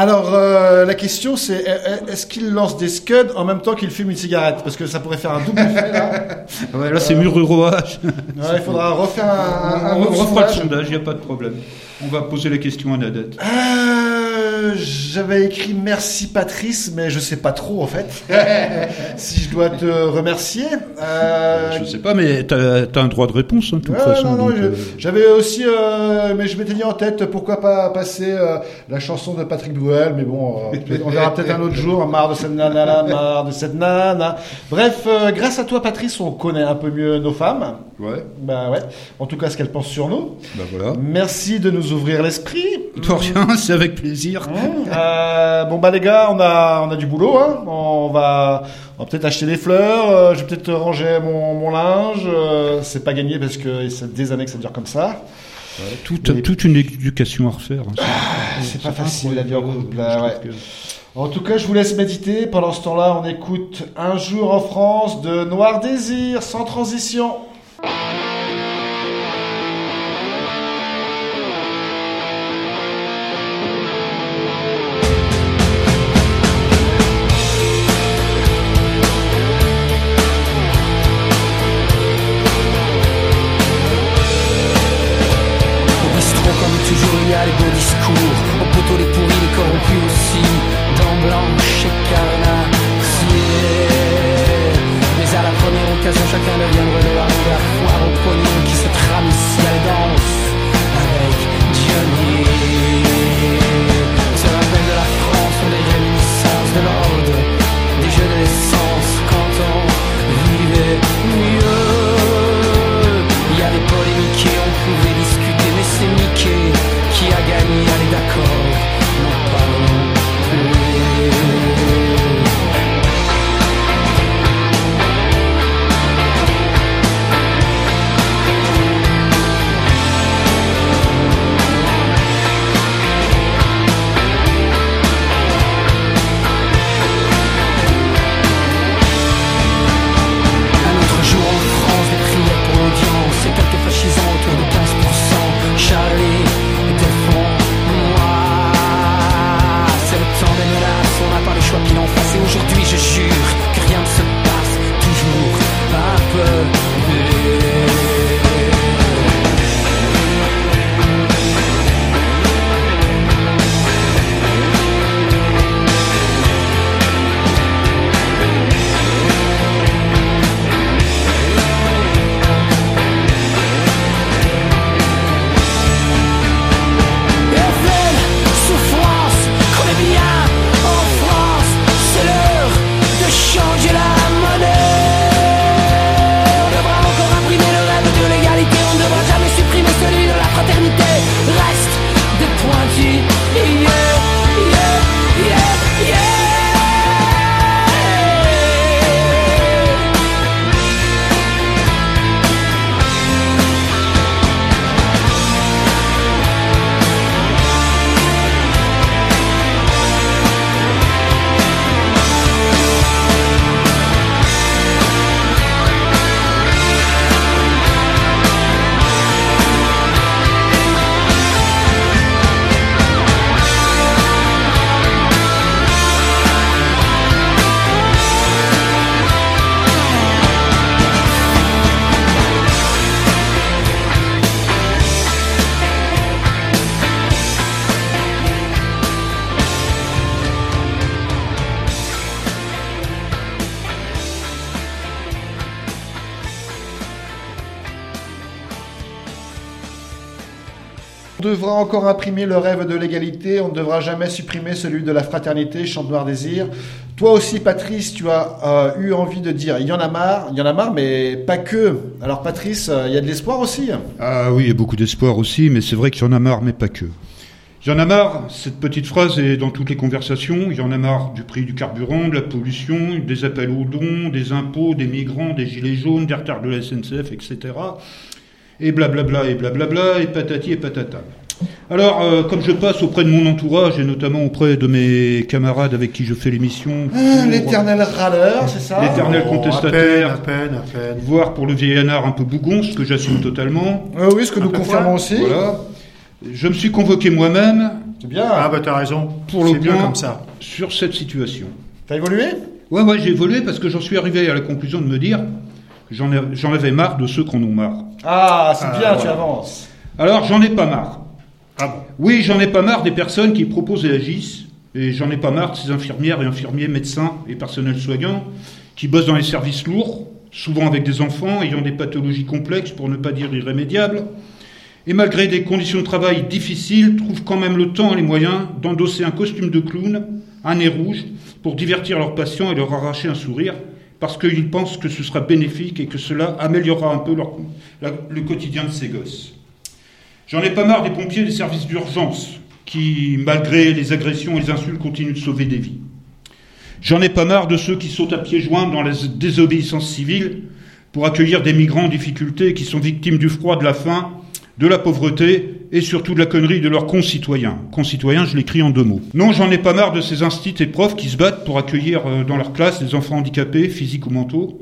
Alors, euh, la question, c'est est- est-ce qu'il lance des scuds en même temps qu'il fume une cigarette? Parce que ça pourrait faire un double effet, là. Ouais, là, c'est murmuroage. Ouais, il faudra refaire un, un, un on refera le sondage. sondage, il n'y a pas de problème. On va poser la question à Nadette. Euh, J'avais écrit merci Patrice, mais je sais pas trop en fait. si je dois te remercier. Euh, Je sais pas, mais t'as as un droit de réponse, hein, de toute façon. non, non, euh, J'avais aussi, euh, mais je m'étais dit en tête, pourquoi pas passer euh, la chanson de Patrick Bruel, mais bon, on verra peut-être un autre jour, marre de cette nana, marre de cette nana. Bref, grâce à toi Patrice, on connaît un peu mieux nos femmes. Ouais, Bah ouais, en tout cas ce qu'elles pensent sur nous. bah voilà. Merci de nous ouvrir l'esprit. De rien, c'est avec plaisir. Euh, bon bah les gars, on a on a du boulot. Hein. On va on va peut-être acheter des fleurs. euh, je vais peut-être ranger mon, mon linge. euh, c'est pas gagné parce que c'est des années que ça dure comme ça. Toute, Et- toute une éducation à refaire. hein, C'est pas facile la vie en couple. En tout cas, je vous laisse méditer. Pendant ce temps-là, on écoute Un jour en France de Noir Désir sans transition. Encore imprimer le rêve de l'égalité, on ne devra jamais supprimer celui de la fraternité, chante Noir Désir. Toi aussi, Patrice, tu as euh, eu envie de dire, il y en a marre, il y en a marre, mais pas que. Alors, Patrice, euh, il y a de l'espoir aussi. Ah oui, il y a beaucoup d'espoir aussi, mais c'est vrai qu'il y en a marre, mais pas que. Il y en a marre, cette petite phrase est dans toutes les conversations, il y en a marre du prix du carburant, de la pollution, des appels aux dons, des impôts, des migrants, des gilets jaunes, des retards de la SNCF, etc. Et blablabla, et blablabla, et patati et patata. Alors, euh, comme je passe auprès de mon entourage, et notamment auprès de mes camarades avec qui je fais l'émission... Ah, L'éternel râleur, c'est ça L'éternel Oh, contestataire, À peine, à peine, à peine. voire pour le vieil anard un peu bougon, ce que j'assume totalement. Euh, Oui, ce que nous confirmons aussi. Voilà. Je me suis convoqué moi-même C'est bien. Ah bah t'as raison, pour le c'est bien comme ça. sur cette situation. T'as évolué? Ouais, ouais, j'ai évolué parce que j'en suis arrivé à la conclusion de me dire que j'en ai- j'en avais marre de ceux qui en ont marre. Ah, c'est Ah, bien, tu avances. Alors, j'en ai pas marre. Ah Oui, j'en ai pas marre des personnes qui proposent et agissent, et j'en ai pas marre de ces infirmières et infirmiers, médecins et personnels soignants qui bossent dans les services lourds, souvent avec des enfants ayant des pathologies complexes, pour ne pas dire irrémédiables, et malgré des conditions de travail difficiles, trouvent quand même le temps et les moyens d'endosser un costume de clown, un nez rouge, pour divertir leurs patients et leur arracher un sourire, parce qu'ils pensent que ce sera bénéfique et que cela améliorera un peu le quotidien de ces gosses. J'en ai pas marre des pompiers des services d'urgence qui, malgré les agressions et les insultes, continuent de sauver des vies. J'en ai pas marre de ceux qui sautent à pieds joints dans la désobéissance civile pour accueillir des migrants en difficulté qui sont victimes du froid, de la faim, de la pauvreté et surtout de la connerie de leurs concitoyens. Concitoyens, je l'écris en deux mots. Non, j'en ai pas marre de ces instituts et profs qui se battent pour accueillir euh, dans leur classe des enfants handicapés, physiques ou mentaux,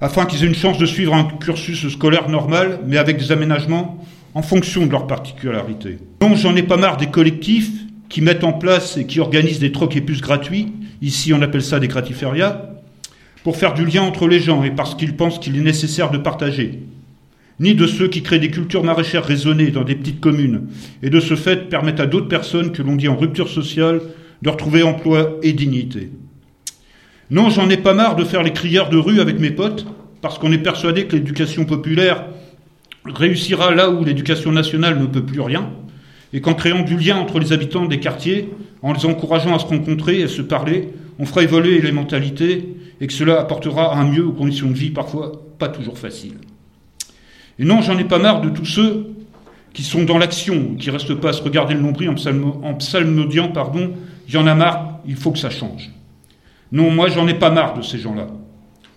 afin qu'ils aient une chance de suivre un cursus scolaire normal, mais avec des aménagements en fonction de leurs particularités. Non, j'en ai pas marre des collectifs qui mettent en place et qui organisent des trocs et puces gratuits, ici on appelle ça des gratiférias, pour faire du lien entre les gens et parce qu'ils pensent qu'il est nécessaire de partager. Ni de ceux qui créent des cultures maraîchères raisonnées dans des petites communes et de ce fait permettent à d'autres personnes que l'on dit en rupture sociale de retrouver emploi et dignité. Non, j'en ai pas marre de faire les crières de rue avec mes potes, parce qu'on est persuadé que l'éducation populaire réussira là où l'éducation nationale ne peut plus rien, et qu'en créant du lien entre les habitants des quartiers, en les encourageant à se rencontrer et à se parler, on fera évoluer les mentalités, et que cela apportera un mieux aux conditions de vie parfois pas toujours faciles. Et non, j'en ai pas marre de tous ceux qui sont dans l'action, qui restent pas à se regarder le nombril en, psalmo- en psalmodiant, pardon, il y en a marre, il faut que ça change. Non, moi j'en ai pas marre de ces gens-là.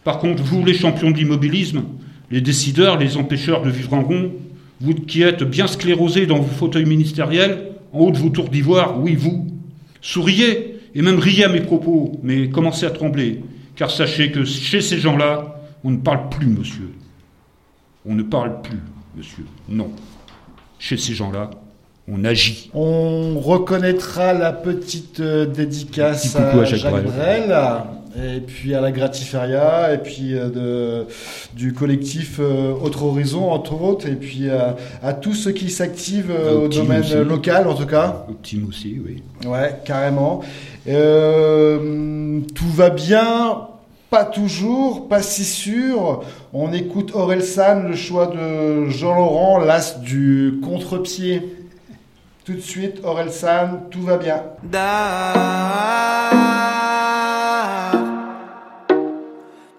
Par contre, vous les champions de l'immobilisme, les décideurs, les empêcheurs de vivre en rond, vous qui êtes bien sclérosés dans vos fauteuils ministériels, en haut de vos tours d'ivoire, oui vous, souriez et même riez à mes propos, mais commencez à trembler, car sachez que chez ces gens-là, on ne parle plus, monsieur. On ne parle plus, monsieur. Non. Chez ces gens-là, on agit. On reconnaîtra la petite euh, dédicace Petit à à Jacques Jacques Brel. Brel, et puis à la Gratiferia, et puis euh, de, du collectif euh, Autre Horizon, entre autres, et puis à tous ceux qui s'activent euh, Au domaine aussi. local, en tout cas. Au team aussi, oui. Ouais, carrément. Euh, tout va bien, pas toujours, pas si sûr. On écoute Aurel San, le choix de Jean-Laurent, l'as du contre-pied. Tout de suite, Aurel San, tout va bien.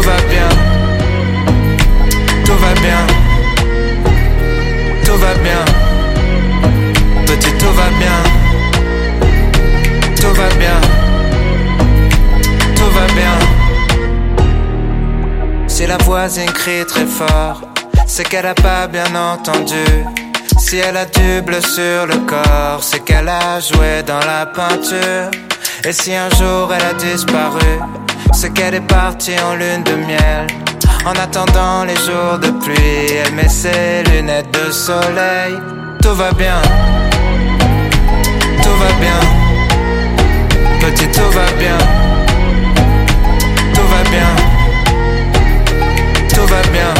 Tout va bien, tout va bien. Tout va bien, petit, tout va bien. Tout va bien, tout va bien. Si la voisine crie très fort, c'est qu'elle a pas bien entendu. Si elle a du bleu sur le corps, c'est qu'elle a joué dans la peinture. Et si un jour elle a disparu, c'est qu'elle est partie en lune de miel. En attendant les jours de pluie, elle met ses lunettes de soleil. tout va bien, tout va bien, petit tout va bien, tout va bien, tout va bien,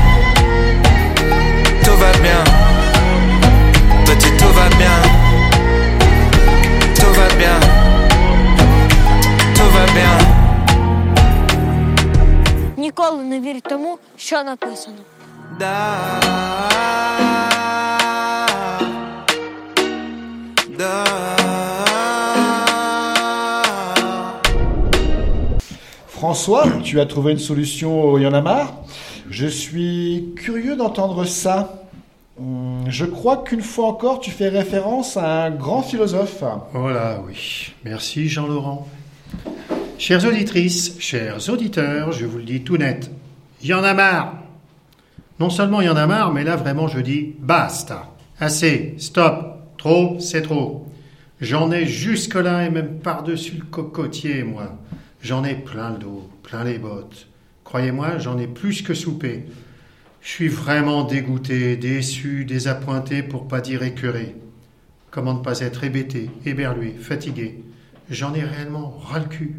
va bien, petit tout va bien. Tout va bien, tout va bien. Ніколи не вірь тому, що написано. Da, da. François, tu as trouvé une solution au Y en a marre. Je suis curieux d'entendre ça. Hum, Je crois qu'une fois encore, tu fais référence à un grand philosophe. Voilà, oui. Merci Jean-Laurent. Chères auditrices, chers auditeurs, je vous le dis tout net, il y en a marre. Non seulement il y en a marre, mais là vraiment je dis basta. Assez, stop, trop, c'est trop. J'en ai jusque-là et même par-dessus le cocotier, moi. J'en ai plein le dos, plein les bottes. Croyez-moi, j'en ai plus que soupé. Je suis vraiment dégoûté, déçu, désappointé, pour pas dire écœuré. Comment ne pas être hébété, éberlué, fatigué? J'en ai réellement ras le cul,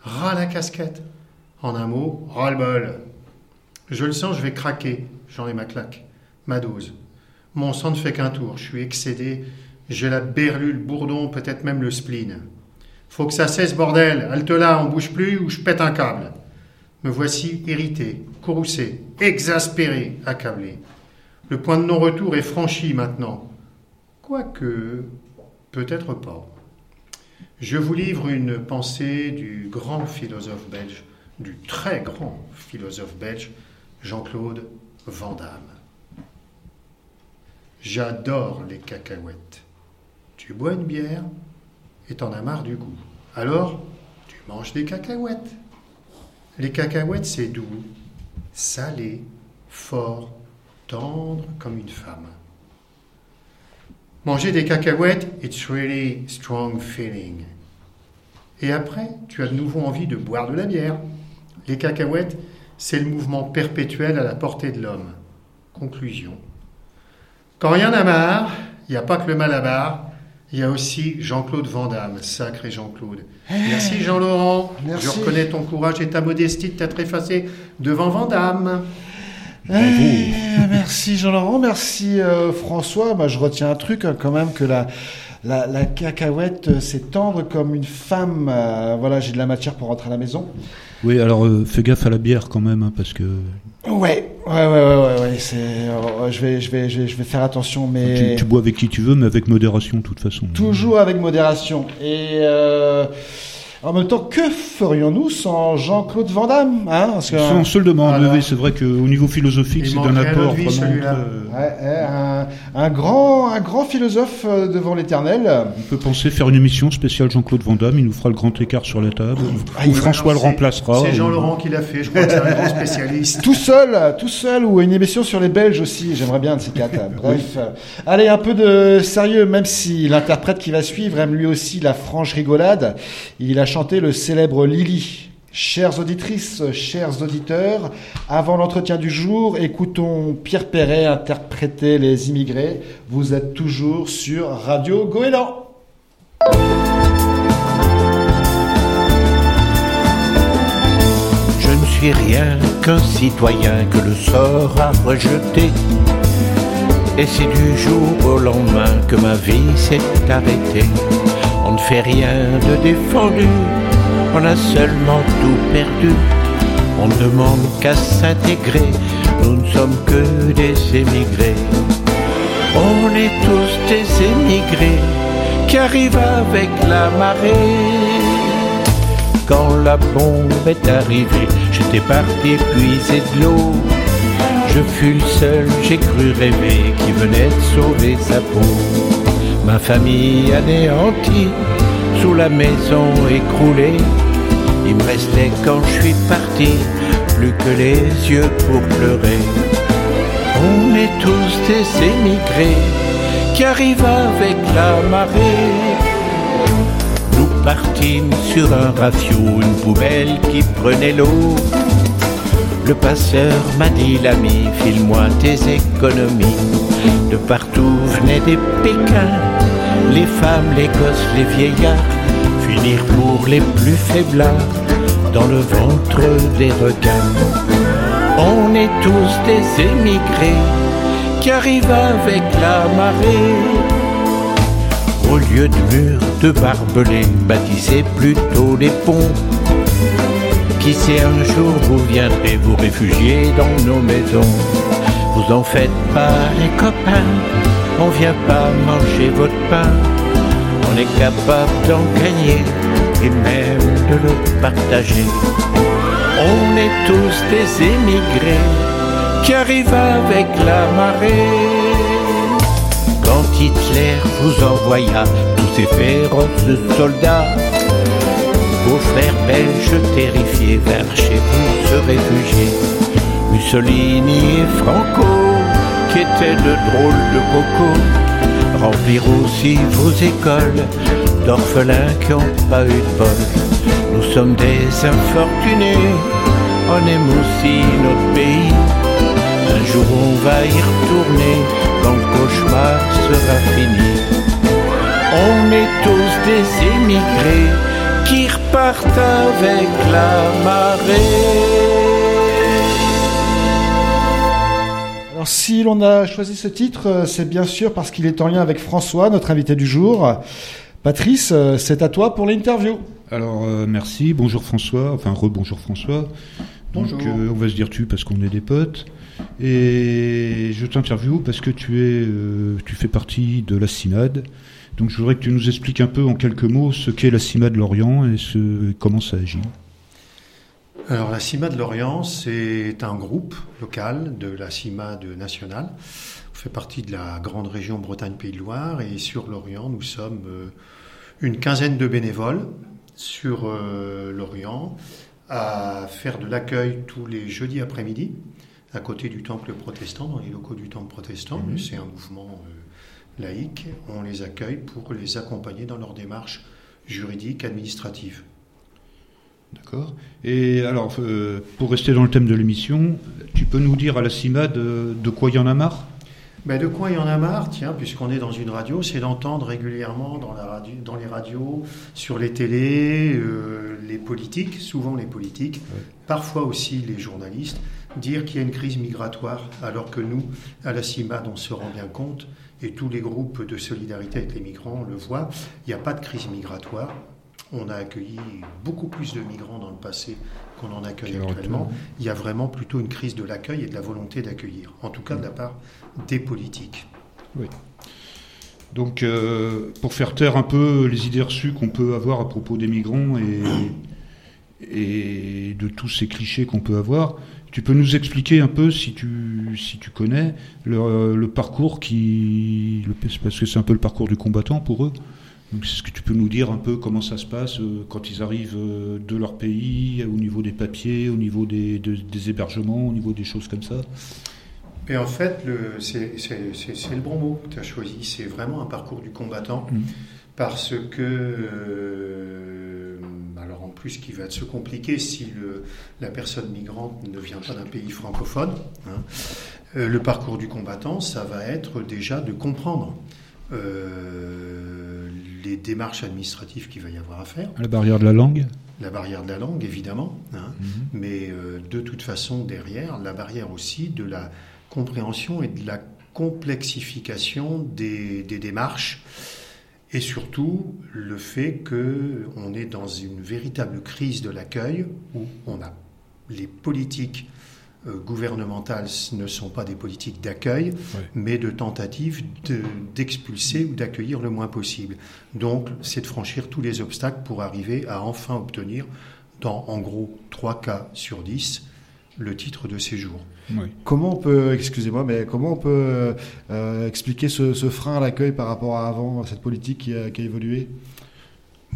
ras la casquette. En un mot, ras le bol. Je le sens, je vais craquer. J'en ai ma claque, ma dose. Mon sang ne fait qu'un tour. Je suis excédé. J'ai la berlue, le bourdon, peut-être même le spleen. Faut que ça cesse, bordel. Halte là, on bouge plus ou je pète un câble. Me voici irrité, courroucé, exaspéré, accablé. Le point de non-retour est franchi maintenant. Quoique, peut-être pas. Je vous livre une pensée du grand philosophe belge, du très grand philosophe belge, Jean-Claude Van Damme. J'adore les cacahuètes. Tu bois une bière et t'en as marre du goût. Alors, tu manges des cacahuètes. Les cacahuètes, c'est doux, salé, fort, tendre comme une femme. Manger des cacahuètes, it's really strong feeling. Et après, tu as de nouveau envie de boire de la bière. Les cacahuètes, c'est le mouvement perpétuel à la portée de l'homme. Conclusion. Quand il y en a marre, il n'y a pas que le malabar, il y a aussi Jean-Claude Van Damme, sacré Jean-Claude. Merci Jean-Laurent. Je reconnais ton courage et ta modestie de t'être effacé devant Van Damme. Eh, merci Jean-Laurent, merci euh, François. Moi, je retiens un truc hein, quand même que la, la, la cacahuète, euh, c'est tendre comme une femme. Euh, voilà, j'ai de la matière pour rentrer à la maison. Oui, alors euh, fais gaffe à la bière quand même, hein, parce que Ouais, ouais, ouais, ouais, ouais, ouais, c'est. euh, je vais, je vais, je vais, je vais faire attention, mais tu, tu bois avec qui tu veux, mais avec modération de toute façon. toujours avec modération. Et euh, en même temps, que ferions-nous sans Jean-Claude Van Damme, hein Parce que Sans se le Voilà. oui, c'est vrai qu'au niveau philosophique, Il c'est un apport notre vie, vraiment celui-là. très- Ouais, ouais, un, un grand, un grand philosophe euh, devant l'éternel. On peut penser faire une émission spéciale Jean-Claude Van Damme, il nous fera le grand écart sur la table, Ah, ou François le remplacera. C'est ou- Jean-Laurent qui l'a fait, je crois que c'est un grand spécialiste. Tout seul, tout seul, ou une émission sur les Belges aussi, j'aimerais bien de ces quatre. Bref, euh, allez, un peu de sérieux, même si l'interprète qui va suivre aime lui aussi la franche rigolade. Il a chanté le célèbre Lily. Chères auditrices, chers auditeurs, avant l'entretien du jour, écoutons Pierre Perret interpréter les immigrés. Vous êtes toujours sur Radio Goéland. Je ne suis rien qu'un citoyen que le sort a rejeté. Et c'est du jour au lendemain que ma vie s'est arrêtée. On ne fait rien de défendu, on a seulement tout perdu. On ne demande qu'à s'intégrer, nous ne sommes que des émigrés. On est tous des émigrés qui arrivent avec la marée. quand la bombe est arrivée. J'étais parti puiser de l'eau. Je fus le seul, j'ai cru rêver, qui venait de sauver sa peau. Ma famille anéantie, sous la maison écroulée. Il me restait quand je suis parti, plus que les yeux pour pleurer. On est tous des émigrés qui arrivent avec la marée. Nous partîmes sur un rafio, une poubelle qui prenait l'eau. Le passeur m'a dit l'ami, file-moi tes économies. De partout venaient des Pékins, les femmes, les gosses, les vieillards, finir pour les plus faiblards dans le ventre des requins. On est tous des émigrés qui arrivent avec la marée. Au lieu de murs de barbelés, bâtissez plutôt des ponts. Qui sait un jour vous viendrez vous réfugier dans nos maisons. Vous en faites pas les copains, on vient pas manger votre pain. On est capable d'en gagner et même de le partager. On est tous des émigrés qui arrivent avec la marée. Quand Hitler vous envoya tous ces féroces soldats, vos frères belges terrifiés vers chez vous se réfugier. Mussolini et Franco, qui étaient de drôles de cocos, remplirent aussi vos écoles d'orphelins qui n'ont pas eu de bol. Nous sommes des infortunés, on aime aussi notre pays. Un jour on va y retourner quand le cauchemar sera fini. On est tous des émigrés qui repartent avec la marée. Si l'on a choisi ce titre, euh, c'est bien sûr parce qu'il est en lien avec François, notre invité du jour. Patrice, euh, c'est à toi pour l'interview. Alors euh, merci, bonjour François, enfin rebonjour François. Donc Bonjour. euh, on va se dire tu parce qu'on est des potes. Et je t'interviewe parce que tu es, euh, tu fais partie de la CIMAD. Donc je voudrais que tu nous expliques un peu en quelques mots ce qu'est la CIMAD Lorient et ce, comment ça agit. Alors la CIMA de Lorient, c'est un groupe local de la CIMA de nationale. On fait partie de la grande région Bretagne-Pays de Loire et sur Lorient, nous sommes euh, une quinzaine de bénévoles sur euh, Lorient à faire de l'accueil tous les jeudis après-midi à côté du temple protestant, dans les locaux du temple protestant. Mhm. C'est un mouvement euh, laïque. On les accueille pour les accompagner dans leur démarche juridique, administrative. D'accord. Et alors, euh, pour rester dans le thème de l'émission, tu peux nous dire à la CIMAD de, de quoi il y en a marre? Ben de quoi il y en a marre, tiens, puisqu'on est dans une radio, c'est d'entendre régulièrement dans, la radio, dans les radios, sur les télés, euh, les politiques, souvent les politiques, parfois aussi les journalistes, dire qu'il y a une crise migratoire, alors que nous, à la CIMAD, on se rend bien compte, et tous les groupes de solidarité avec les migrants le voient, il n'y a pas de crise migratoire. On a accueilli beaucoup plus de migrants dans le passé qu'on en accueille actuellement. Il y a vraiment plutôt une crise de l'accueil et de la volonté d'accueillir, en tout cas de la part des politiques. Oui. Donc, euh, pour faire taire un peu les idées reçues qu'on peut avoir à propos des migrants et, et de tous ces clichés qu'on peut avoir, tu peux nous expliquer un peu, si tu, si tu connais, le, le parcours qui. le- parce que c'est un peu le parcours du combattant pour eux. Est-ce que tu peux nous dire un peu comment ça se passe euh, quand ils arrivent euh, de leur pays, au niveau des papiers, au niveau des, de- des hébergements, au niveau des choses comme ça? Et en fait, c'est le bon mot que tu as choisi. C'est vraiment un parcours du combattant. Mhm. Parce que, euh, alors en plus, qui va se compliquer si le- la personne migrante ne vient pas d'un pays francophone, hein, euh, le parcours du combattant, ça va être déjà de comprendre euh, les démarches administratives qu'il va y avoir à faire. La barrière de la langue. La barrière de la langue, évidemment, hein, mais euh, de toute façon, derrière, la barrière aussi de la compréhension et de la complexification des, des démarches, et surtout le fait qu'on est dans une véritable crise de l'accueil où on a les politiques gouvernementales ne sont pas des politiques d'accueil, mais de tentatives de- d'expulser ou d'accueillir le moins possible. Donc, c'est de franchir tous les obstacles pour arriver à enfin obtenir, dans en gros 3 cas sur 10, le titre de séjour. Comment on peut, excusez-moi, mais comment on peut euh, expliquer ce, ce frein à l'accueil par rapport à avant, cette politique qui a, qui a évolué?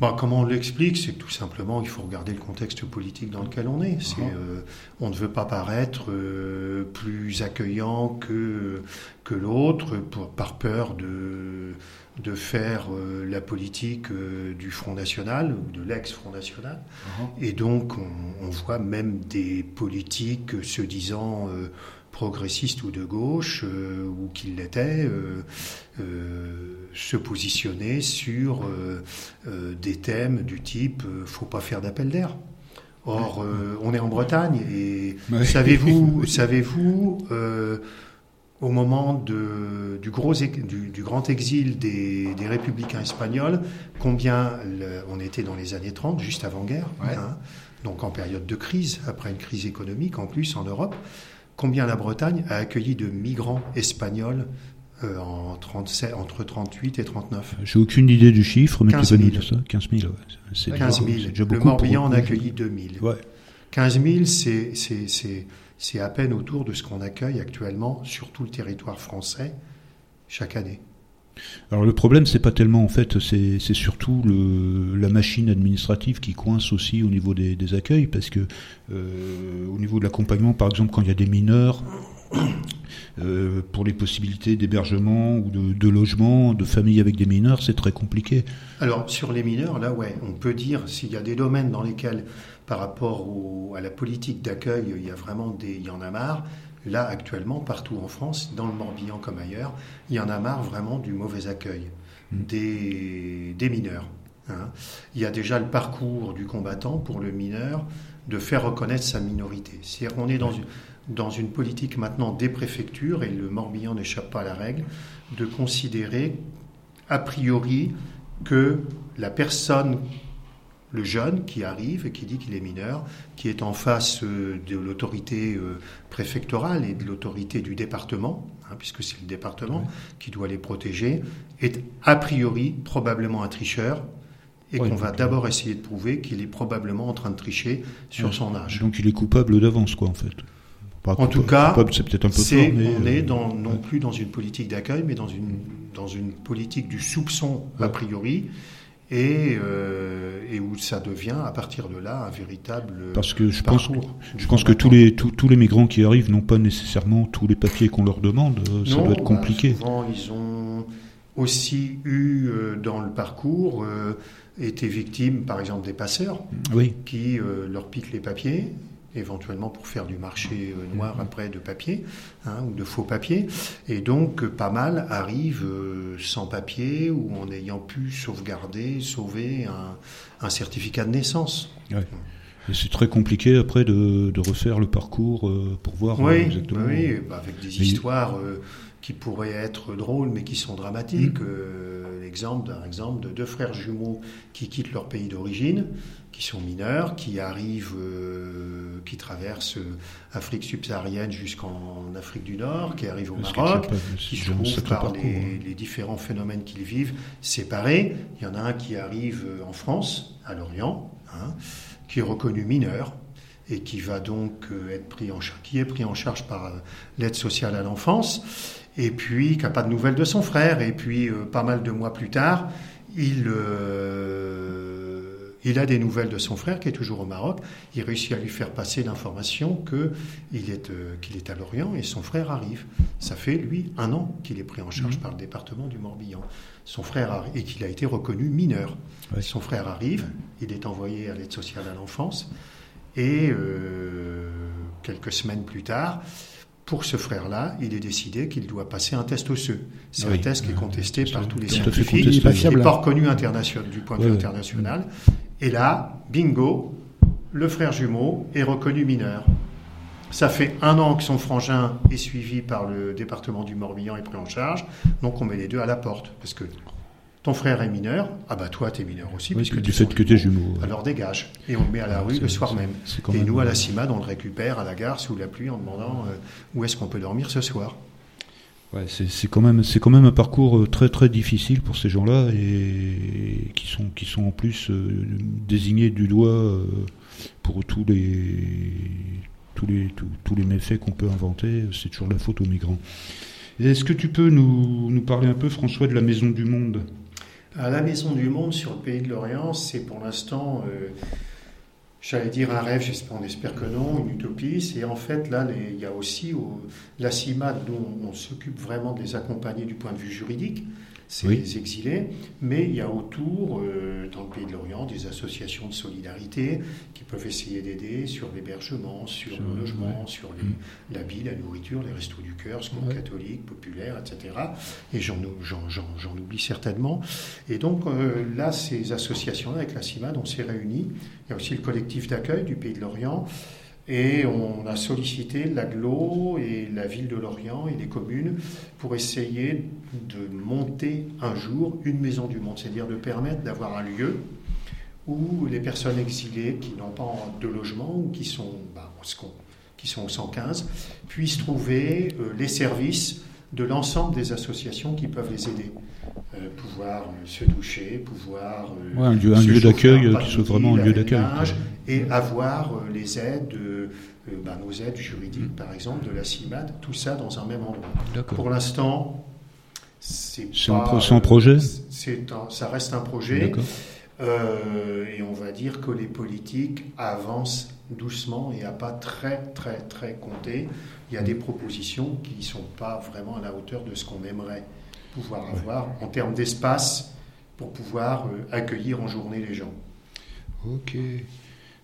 Bah, comment on l'explique? C'est que tout simplement, il faut regarder le contexte politique dans lequel on est. C'est, euh, on ne veut pas paraître euh, plus accueillant que, que l'autre par peur de, de faire euh, la politique du Front National ou de l'ex-Front National. Et donc, on, on voit même des politiques se disant progressistes ou de gauche, euh, ou qu'ils l'étaient, euh, euh, se positionner sur euh, des thèmes du type faut pas faire d'appel d'air. Or, on est en Bretagne et Ouais. savez-vous, savez-vous, au moment de- du, gros, du, du grand exil des, des républicains espagnols, combien le- on était dans les années 30, juste avant-guerre, hein, donc en période de crise, après une crise économique en plus en Europe, combien la Bretagne a accueilli de migrants espagnols euh, en 37, entre 38 et 39 J'ai aucune idée du chiffre, mais tu 15 peux 000. nous dire ça 15 000, ouais. C'est 15 déjà- 000. c'est déjà Le beaucoup Morbihan en a accueilli 2 000. Ouais. 15 000, c'est- c'est- c'est c'est à peine autour de ce qu'on accueille actuellement sur tout le territoire français chaque année. Alors le problème, c'est pas tellement en fait, c'est surtout le, la machine administrative qui coince aussi au niveau des, accueils, parce que euh, au niveau de l'accompagnement, par exemple, quand il y a des mineurs, euh, pour les possibilités d'hébergement ou de, de logement, de famille avec des mineurs, c'est très compliqué. Alors, sur les mineurs, là, ouais, on peut dire s'il y a des domaines dans lesquels, par rapport au- à la politique d'accueil, il y a vraiment des. Il y en a marre. Là, actuellement, partout en France, dans le Morbihan comme ailleurs, il y en a marre vraiment du mauvais accueil des, des mineurs. hein. Il y a déjà le parcours du combattant pour le mineur de faire reconnaître sa minorité. C'est-à-dire qu'on est dans une, dans une politique maintenant des préfectures, et le Morbihan n'échappe pas à la règle, de considérer a priori que la personne, le jeune qui arrive et qui dit qu'il est mineur, qui est en face euh, de l'autorité euh, préfectorale et de l'autorité du département, hein, puisque c'est le département qui doit les protéger, est a priori probablement un tricheur et qu'on va donc, d'abord essayer de prouver qu'il est probablement en train de tricher sur son âge. Donc il est coupable d'avance, quoi, en fait. Pas En tout cas, coupable, c'est peut-être un peu c'est- fort, mais on euh, est dans, non plus dans une politique d'accueil, mais dans une, dans une politique du soupçon a priori, et, euh, et où ça devient à partir de là un véritable Parce que je pense, parcours. je pense que tous les, tous, tous les migrants qui arrivent n'ont pas nécessairement tous les papiers qu'on leur demande. euh, Ça Non, doit être bah, compliqué. souvent, ils ont aussi eu euh, dans le parcours euh, été victimes, par exemple, des passeurs Oui. qui leur piquent les papiers, éventuellement pour faire du marché euh, noir après de papier hein, ou de faux papiers. Et donc, euh, pas mal arrivent euh, sans papier ou en ayant pu sauvegarder, sauver un, un certificat de naissance. Ouais. C'est très compliqué après de, de refaire le parcours pour voir Oui, exactement. oui, bah, avec des histoires euh, qui pourraient être drôles mais qui sont dramatiques. Euh, L'exemple d'un exemple de deux frères jumeaux qui quittent leur pays d'origine, qui sont mineurs, qui arrivent, euh, qui traversent euh, Afrique subsaharienne jusqu'en Afrique du Nord, qui arrivent au Maroc, qui se trouvent par les, hein. les différents phénomènes qu'ils vivent séparés. Il y en a un qui arrive euh, en France, à Lorient, hein, qui est reconnu mineur et qui va donc être pris en charge, qui est pris en charge par l'aide sociale à l'enfance, et puis qui n'a pas de nouvelles de son frère, et puis euh, pas mal de mois plus tard, il, euh, il a des nouvelles de son frère qui est toujours au Maroc. Il réussit à lui faire passer l'information que il est euh, qu'il est à Lorient et son frère arrive. Ça fait lui un an qu'il est pris en charge par le département du Morbihan. Son frère et qu'il a été reconnu mineur. Son frère arrive, il est envoyé à l'aide sociale à l'enfance. Et quelques semaines plus tard, pour ce frère-là, il est décidé qu'il doit passer un test osseux. C'est Oui. un test qui est contesté par tous les scientifiques. Il n'est fiable. pas reconnu international, du point de vue international. Et là, bingo, le frère jumeau est reconnu mineur. Ça fait un an que son frangin est suivi par le département du Morbihan et pris en charge. Donc on met les deux à la porte. Parce que Ton frère est mineur, ah bah toi t'es mineur aussi, Oui, puisque fait son que t'es jumeau, ouais. Alors dégage, et on le met à la Ah, rue le soir même. Et même- nous à la CIMAD, on le récupère à la gare sous la pluie en demandant euh, où est-ce qu'on peut dormir ce soir. Ouais, c'est quand même c'est quand même un parcours euh, très très difficile pour ces gens-là et qui sont qui sont en plus euh, désignés du doigt euh, pour tous les tous les tous, tous les méfaits qu'on peut inventer. C'est toujours la faute aux migrants. Est-ce que tu peux nous, nous parler un peu, François, de la Maison du Monde? À la Maison du Monde sur le pays de l'Orient, c'est pour l'instant, euh, j'allais dire un rêve, j'espère, on espère que non, une utopie. C'est en fait là, les- il y a aussi au, la CIMAD dont on, s'occupe vraiment de les accompagner du point de vue juridique, c'est Oui. exilés, mais il y a autour, euh, dans le pays de l'Orient, des associations de solidarité qui peuvent essayer d'aider sur l'hébergement, sur le logement, sur les- l'habit, la nourriture, les restos du cœur, secours Ouais. catholique, populaire, etc. Et j'en j'en- j'en- j'en oublie certainement. Et donc euh, là, ces associations-là, avec la CIMAD, on s'est réunis. Il y a aussi le collectif d'accueil du Pays de l'Orient. Et on a sollicité l'aglo et la ville de Lorient et les communes pour essayer de monter un jour une maison du monde, c'est-à-dire de permettre d'avoir un lieu où les personnes exilées qui n'ont pas de logement ou qui sont, bah, qui sont au 115 puissent trouver euh, les services de l'ensemble des associations qui peuvent les aider. Euh, pouvoir euh, se doucher, pouvoir euh, Ouais, un lieu- un d'accueil, un qui soit vraiment un lieu d'accueil. Et avoir euh, les aides, bah, nos aides Mmh. juridiques, par exemple, de la CIMAD, tout ça dans un même endroit. Pour l'instant, c'est pas, pro- euh, projet un- ça reste un projet. Et on va dire que les politiques avancent doucement et à pas très très très compté. Il y a des propositions qui ne sont pas vraiment à la hauteur de ce qu'on aimerait pouvoir avoir en termes d'espace pour pouvoir euh, accueillir en journée les gens. Ok.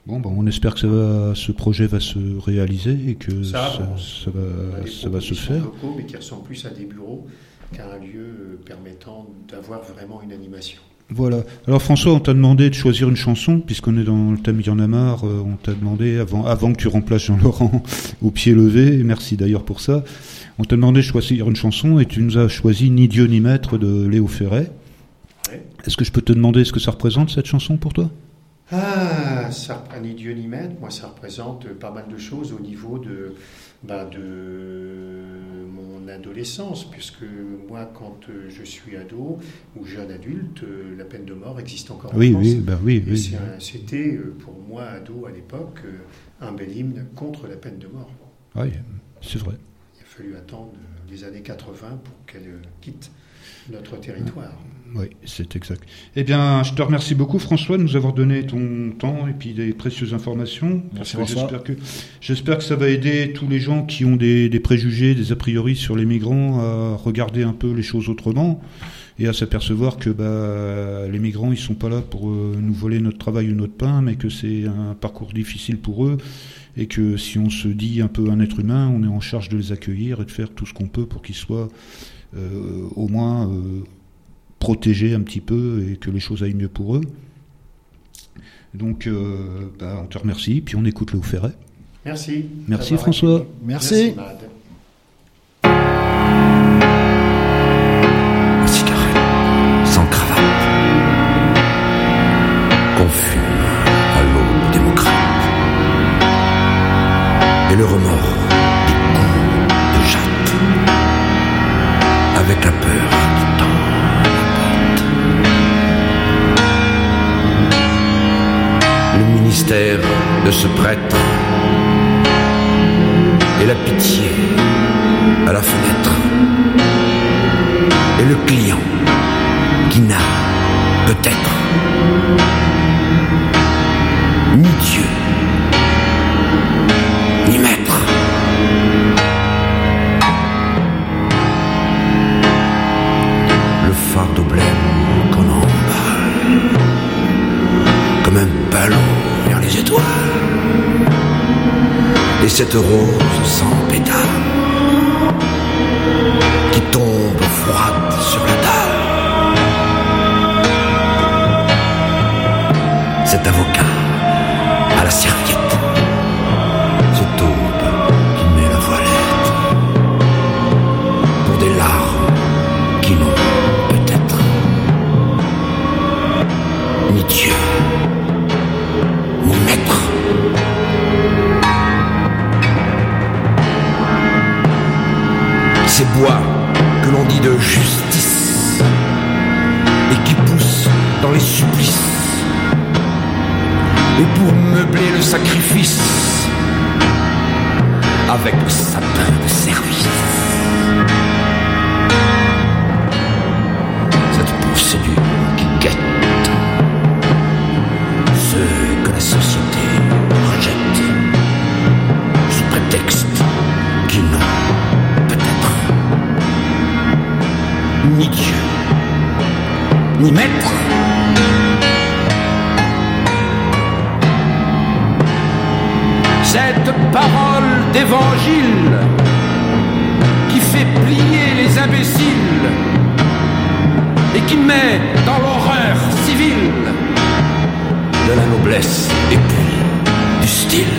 Bon, ben, on espère que ça va, ce projet va se réaliser et que Ça ça, avance. ça va, ça va se faire. locaux, mais qui ressemblent plus à des bureaux qu'à un lieu euh, permettant d'avoir vraiment une animation. Voilà. Alors François, on t'a demandé de choisir une chanson, puisqu'on est dans le thème Il y en a marre, euh, on t'a demandé, avant, avant que tu remplaces Jean-Laurent au pied levé, merci d'ailleurs pour ça, on t'a demandé de choisir une chanson et tu nous as choisi Ni Dieu ni Maître de Léo Ferret. Ouais. Est-ce que je peux te demander ce que ça représente cette chanson pour toi? Ah, ça ni Dieu ni maître. Moi, ça représente pas mal de choses au niveau de, bah, de mon adolescence, puisque moi, quand euh, je suis ado ou jeune adulte, euh, la peine de mort existe encore en Oui, France. oui, bah oui, oui. C'était euh, pour moi, ado à l'époque, un bel hymne contre la peine de mort. Oui, c'est vrai. Il a fallu attendre les années 80 pour qu'elle quitte notre territoire. Oui, c'est exact. Eh bien, je te remercie beaucoup, François, de nous avoir donné ton temps et puis des précieuses informations. Merci. J'espère que, j'espère que ça va aider tous les gens qui ont des, des préjugés, des a priori sur les migrants à regarder un peu les choses autrement et à s'apercevoir que bah, les migrants, ils sont pas là pour euh, nous voler notre travail ou notre pain, mais que c'est un parcours difficile pour eux et que si on se dit un peu un être humain, on est en charge de les accueillir et de faire tout ce qu'on peut pour qu'ils soient euh, au moins euh, protégés un petit peu et que les choses aillent mieux pour eux. Donc, euh, bah, on te remercie, puis on écoute Léo Ferret. Merci. Merci François. accueilli. Merci. Mad. À l'aube démocrate. Et le remords de ce prêtre et noblesse et puis du style.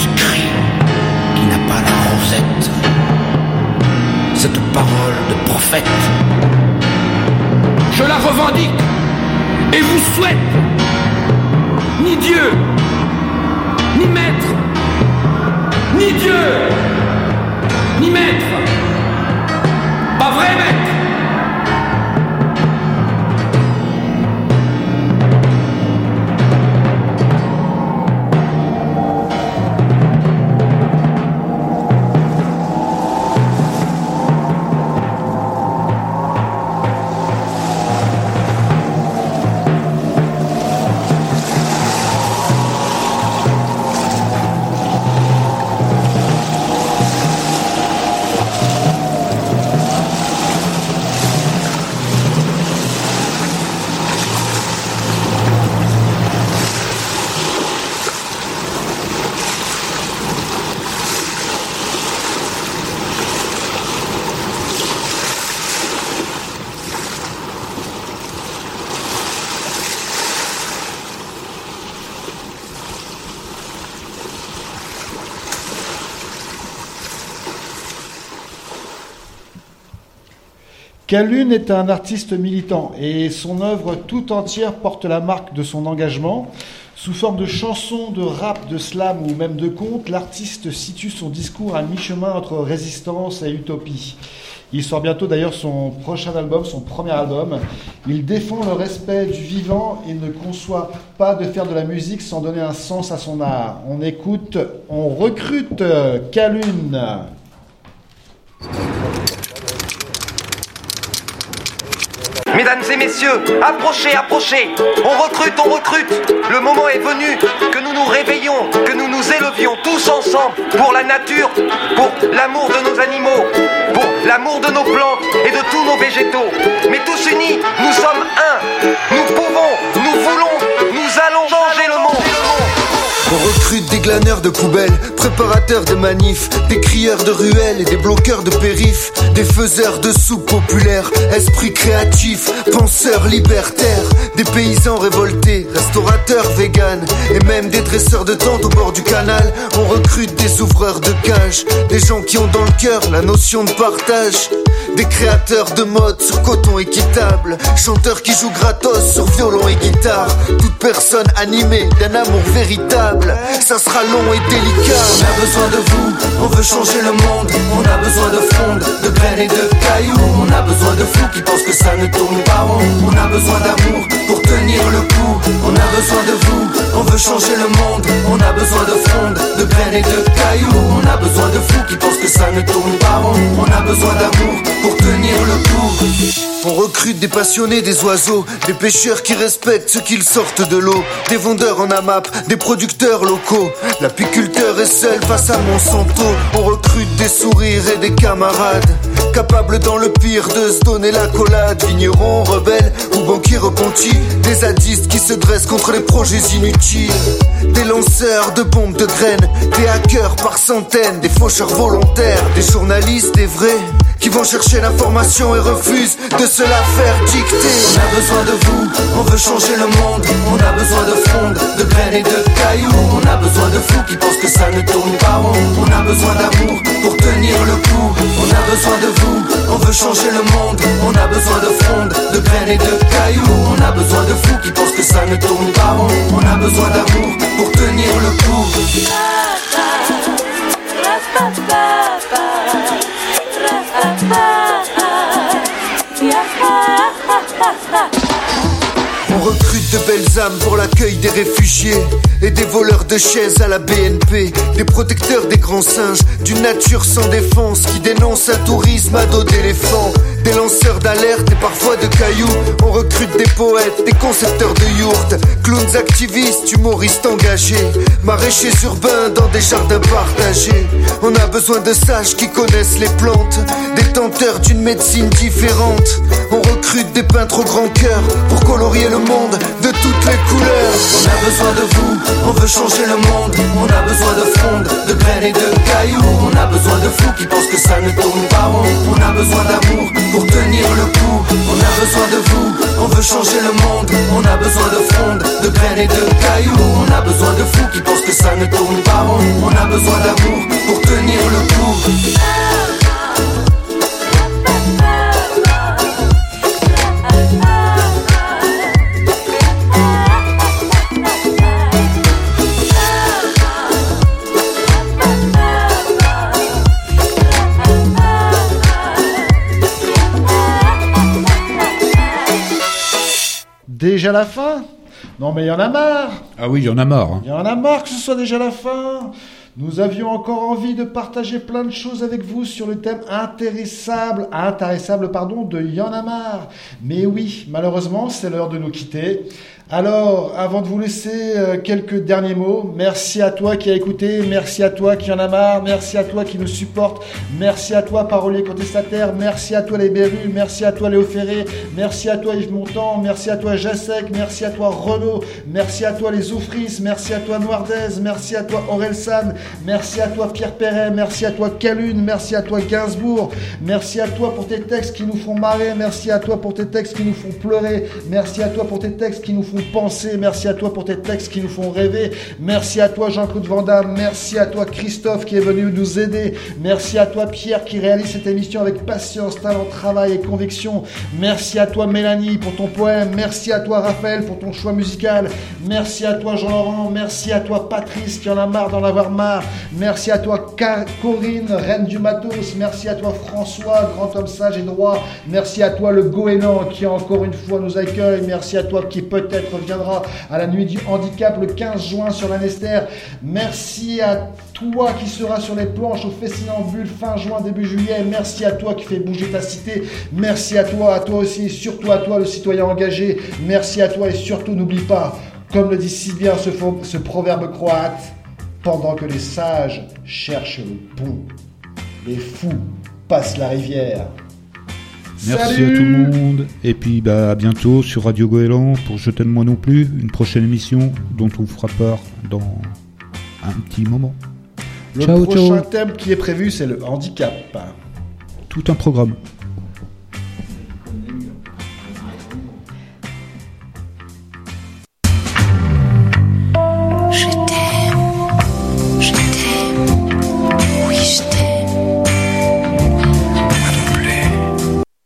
Ce cri qui n'a pas la rosette, cette parole de prophète, je la revendique et vous souhaite ni Dieu, ni maître, ni Dieu, ni maître. Pas vrai, mec Calune est un artiste militant et son œuvre tout entière porte la marque de son engagement. Sous forme de chansons, de rap, de slam ou même de contes, l'artiste situe son discours à mi-chemin entre résistance et utopie. Il sort bientôt d'ailleurs son prochain album, son premier album. Il défend le respect du vivant et ne conçoit pas de faire de la musique sans donner un sens à son art. On écoute, on recrute Calune. Mesdames et messieurs, approchez, approchez. On recrute, on recrute. Le moment est venu que nous nous réveillons, que nous nous élevions tous ensemble pour la nature, pour l'amour de nos animaux, pour l'amour de nos plantes et de tous nos végétaux. Mais tous unis, nous sommes un. Nous pouvons, nous voulons, nous allons changer. On recrute des glaneurs de poubelles, préparateurs de manifs, des crieurs de ruelles et des bloqueurs de périph', des faiseurs de soupe populaires, esprits créatifs, penseurs libertaires, des paysans révoltés, restaurateurs véganes et même des dresseurs de tentes au bord du canal. On recrute des ouvreurs de cages, des gens qui ont dans le cœur la notion de partage. Des créateurs de mode sur coton équitable, chanteurs qui jouent gratos sur violon et guitare. Toute personne animée d'un amour véritable, ça sera long et délicat. On a besoin de vous, on veut changer le monde. On a besoin de frondes, de graines et de cailloux. On a besoin de fous qui pensent que ça ne tourne pas rond. On a besoin d'amour pour tenir le coup. On a besoin de vous, on veut changer le monde. On a besoin de frondes, de graines et de cailloux. On a besoin de fous qui pensent que ça ne tourne pas rond. On a besoin d'amour pour tenir le coup. On recrute des passionnés des oiseaux, des pêcheurs qui respectent ceux qu'ils sortent de l'eau, des vendeurs en AMAP, des producteurs locaux. L'apiculteur est seul face à Monsanto. On recrute des sourires et des camarades, capables dans le pire de se donner la collade. Vignerons, rebelles ou banquiers repentis, des zadistes qui se dressent contre les projets inutiles, des lanceurs de bombes de graines, des hackers par centaines, des faucheurs volontaires, des journalistes, des vrais qui vont chercher l'information et refusent de se la faire dicter. On a besoin de vous, on veut changer le monde. On a besoin de frondes, de graines et de cailloux. On a besoin de fous qui pensent que ça ne tourne pas rond. On a besoin d'amour pour tenir le coup. On a besoin de vous, on veut changer le monde. On a besoin de frondes, de graines et de cailloux. On a besoin de fous qui pensent que ça ne tourne pas rond. On a besoin d'amour pour tenir le coup. Recrute de belles âmes pour l'accueil des réfugiés et des voleurs de chaises à la BNP, des protecteurs des grands singes, d'une nature sans défense qui dénonce un tourisme à dos d'éléphants, des lanceurs d'alerte et parfois de cailloux. On recrute des poètes, des concepteurs de yourtes, clowns activistes, humoristes engagés, maraîchers urbains dans des jardins partagés. On a besoin de sages qui connaissent les plantes, détenteurs d'une médecine différente. On recrute des peintres au grand cœur pour colorier le monde de toutes les couleurs. On a besoin de vous, on veut changer le monde. On a besoin de frondes, de graines et de cailloux. On a besoin de fous qui pensent que ça ne tourne pas. On a besoin d'amour pour tenir le coup. On a besoin de vous, on veut changer le monde. On a besoin de frondes, de graines et de cailloux. On a besoin de fous qui pensent que ça ne tourne pas rond. On a besoin d'amour pour tenir le coup. Déjà la fin Non mais il y en a marre Ah oui, il y en a marre. hein. Il y en a marre que ce soit déjà la fin Nous avions encore envie de partager plein de choses avec vous sur le thème intéressable, intéressable pardon, de Y'en a marre. Mais oui, malheureusement, c'est l'heure de nous quitter. Alors, avant de vous laisser euh, quelques derniers mots, merci à toi qui a écouté, merci à toi qui en a marre, merci à toi qui nous supporte, merci à toi parolier contestataire, merci à toi les Berus, merci à toi Léo Ferré, merci à toi Yves Montand, merci à toi Jacek, merci à toi Renaud, merci à toi les Oufris, merci à toi Noirdez, merci à toi Orelsan, merci à toi Pierre Perret, merci à toi Calune, merci à toi Gainsbourg, merci à toi pour tes textes qui nous font marrer, merci à toi pour tes textes qui nous font pleurer, merci à toi pour tes textes qui nous font merci à toi pour tes textes qui nous font rêver, merci à toi Jean-Claude Van Damme, merci à toi Christophe qui est venu nous aider, merci à toi Pierre qui réalise cette émission avec patience, talent, travail et conviction, merci à toi Mélanie pour ton poème, merci à toi Raphaël pour ton choix musical, merci à toi Jean-Laurent, merci à toi Patrice qui en a marre d'en avoir marre, merci à toi Corinne, reine du matos, merci à toi François, grand homme sage et droit, merci à toi le goéland qui encore une fois nous accueille, merci à toi qui peut-être viendra à la nuit du handicap le 15 juin sur la Nester, merci à toi qui seras sur les planches au Festinambule fin juin, début juillet, merci à toi qui fais bouger ta cité, merci à toi, à toi aussi, surtout à toi le citoyen engagé, merci à toi et surtout n'oublie pas, comme le dit si bien ce, ce proverbe croate, pendant que les sages cherchent le pont, les fous passent la rivière. Merci Salut à tout le monde. Et puis bah, à bientôt sur Radio Goéland pour Je t'aime moi non plus, une prochaine émission dont on vous fera part dans un petit moment. Le ciao, prochain ciao. thème qui est prévu, c'est le handicap. Tout un programme.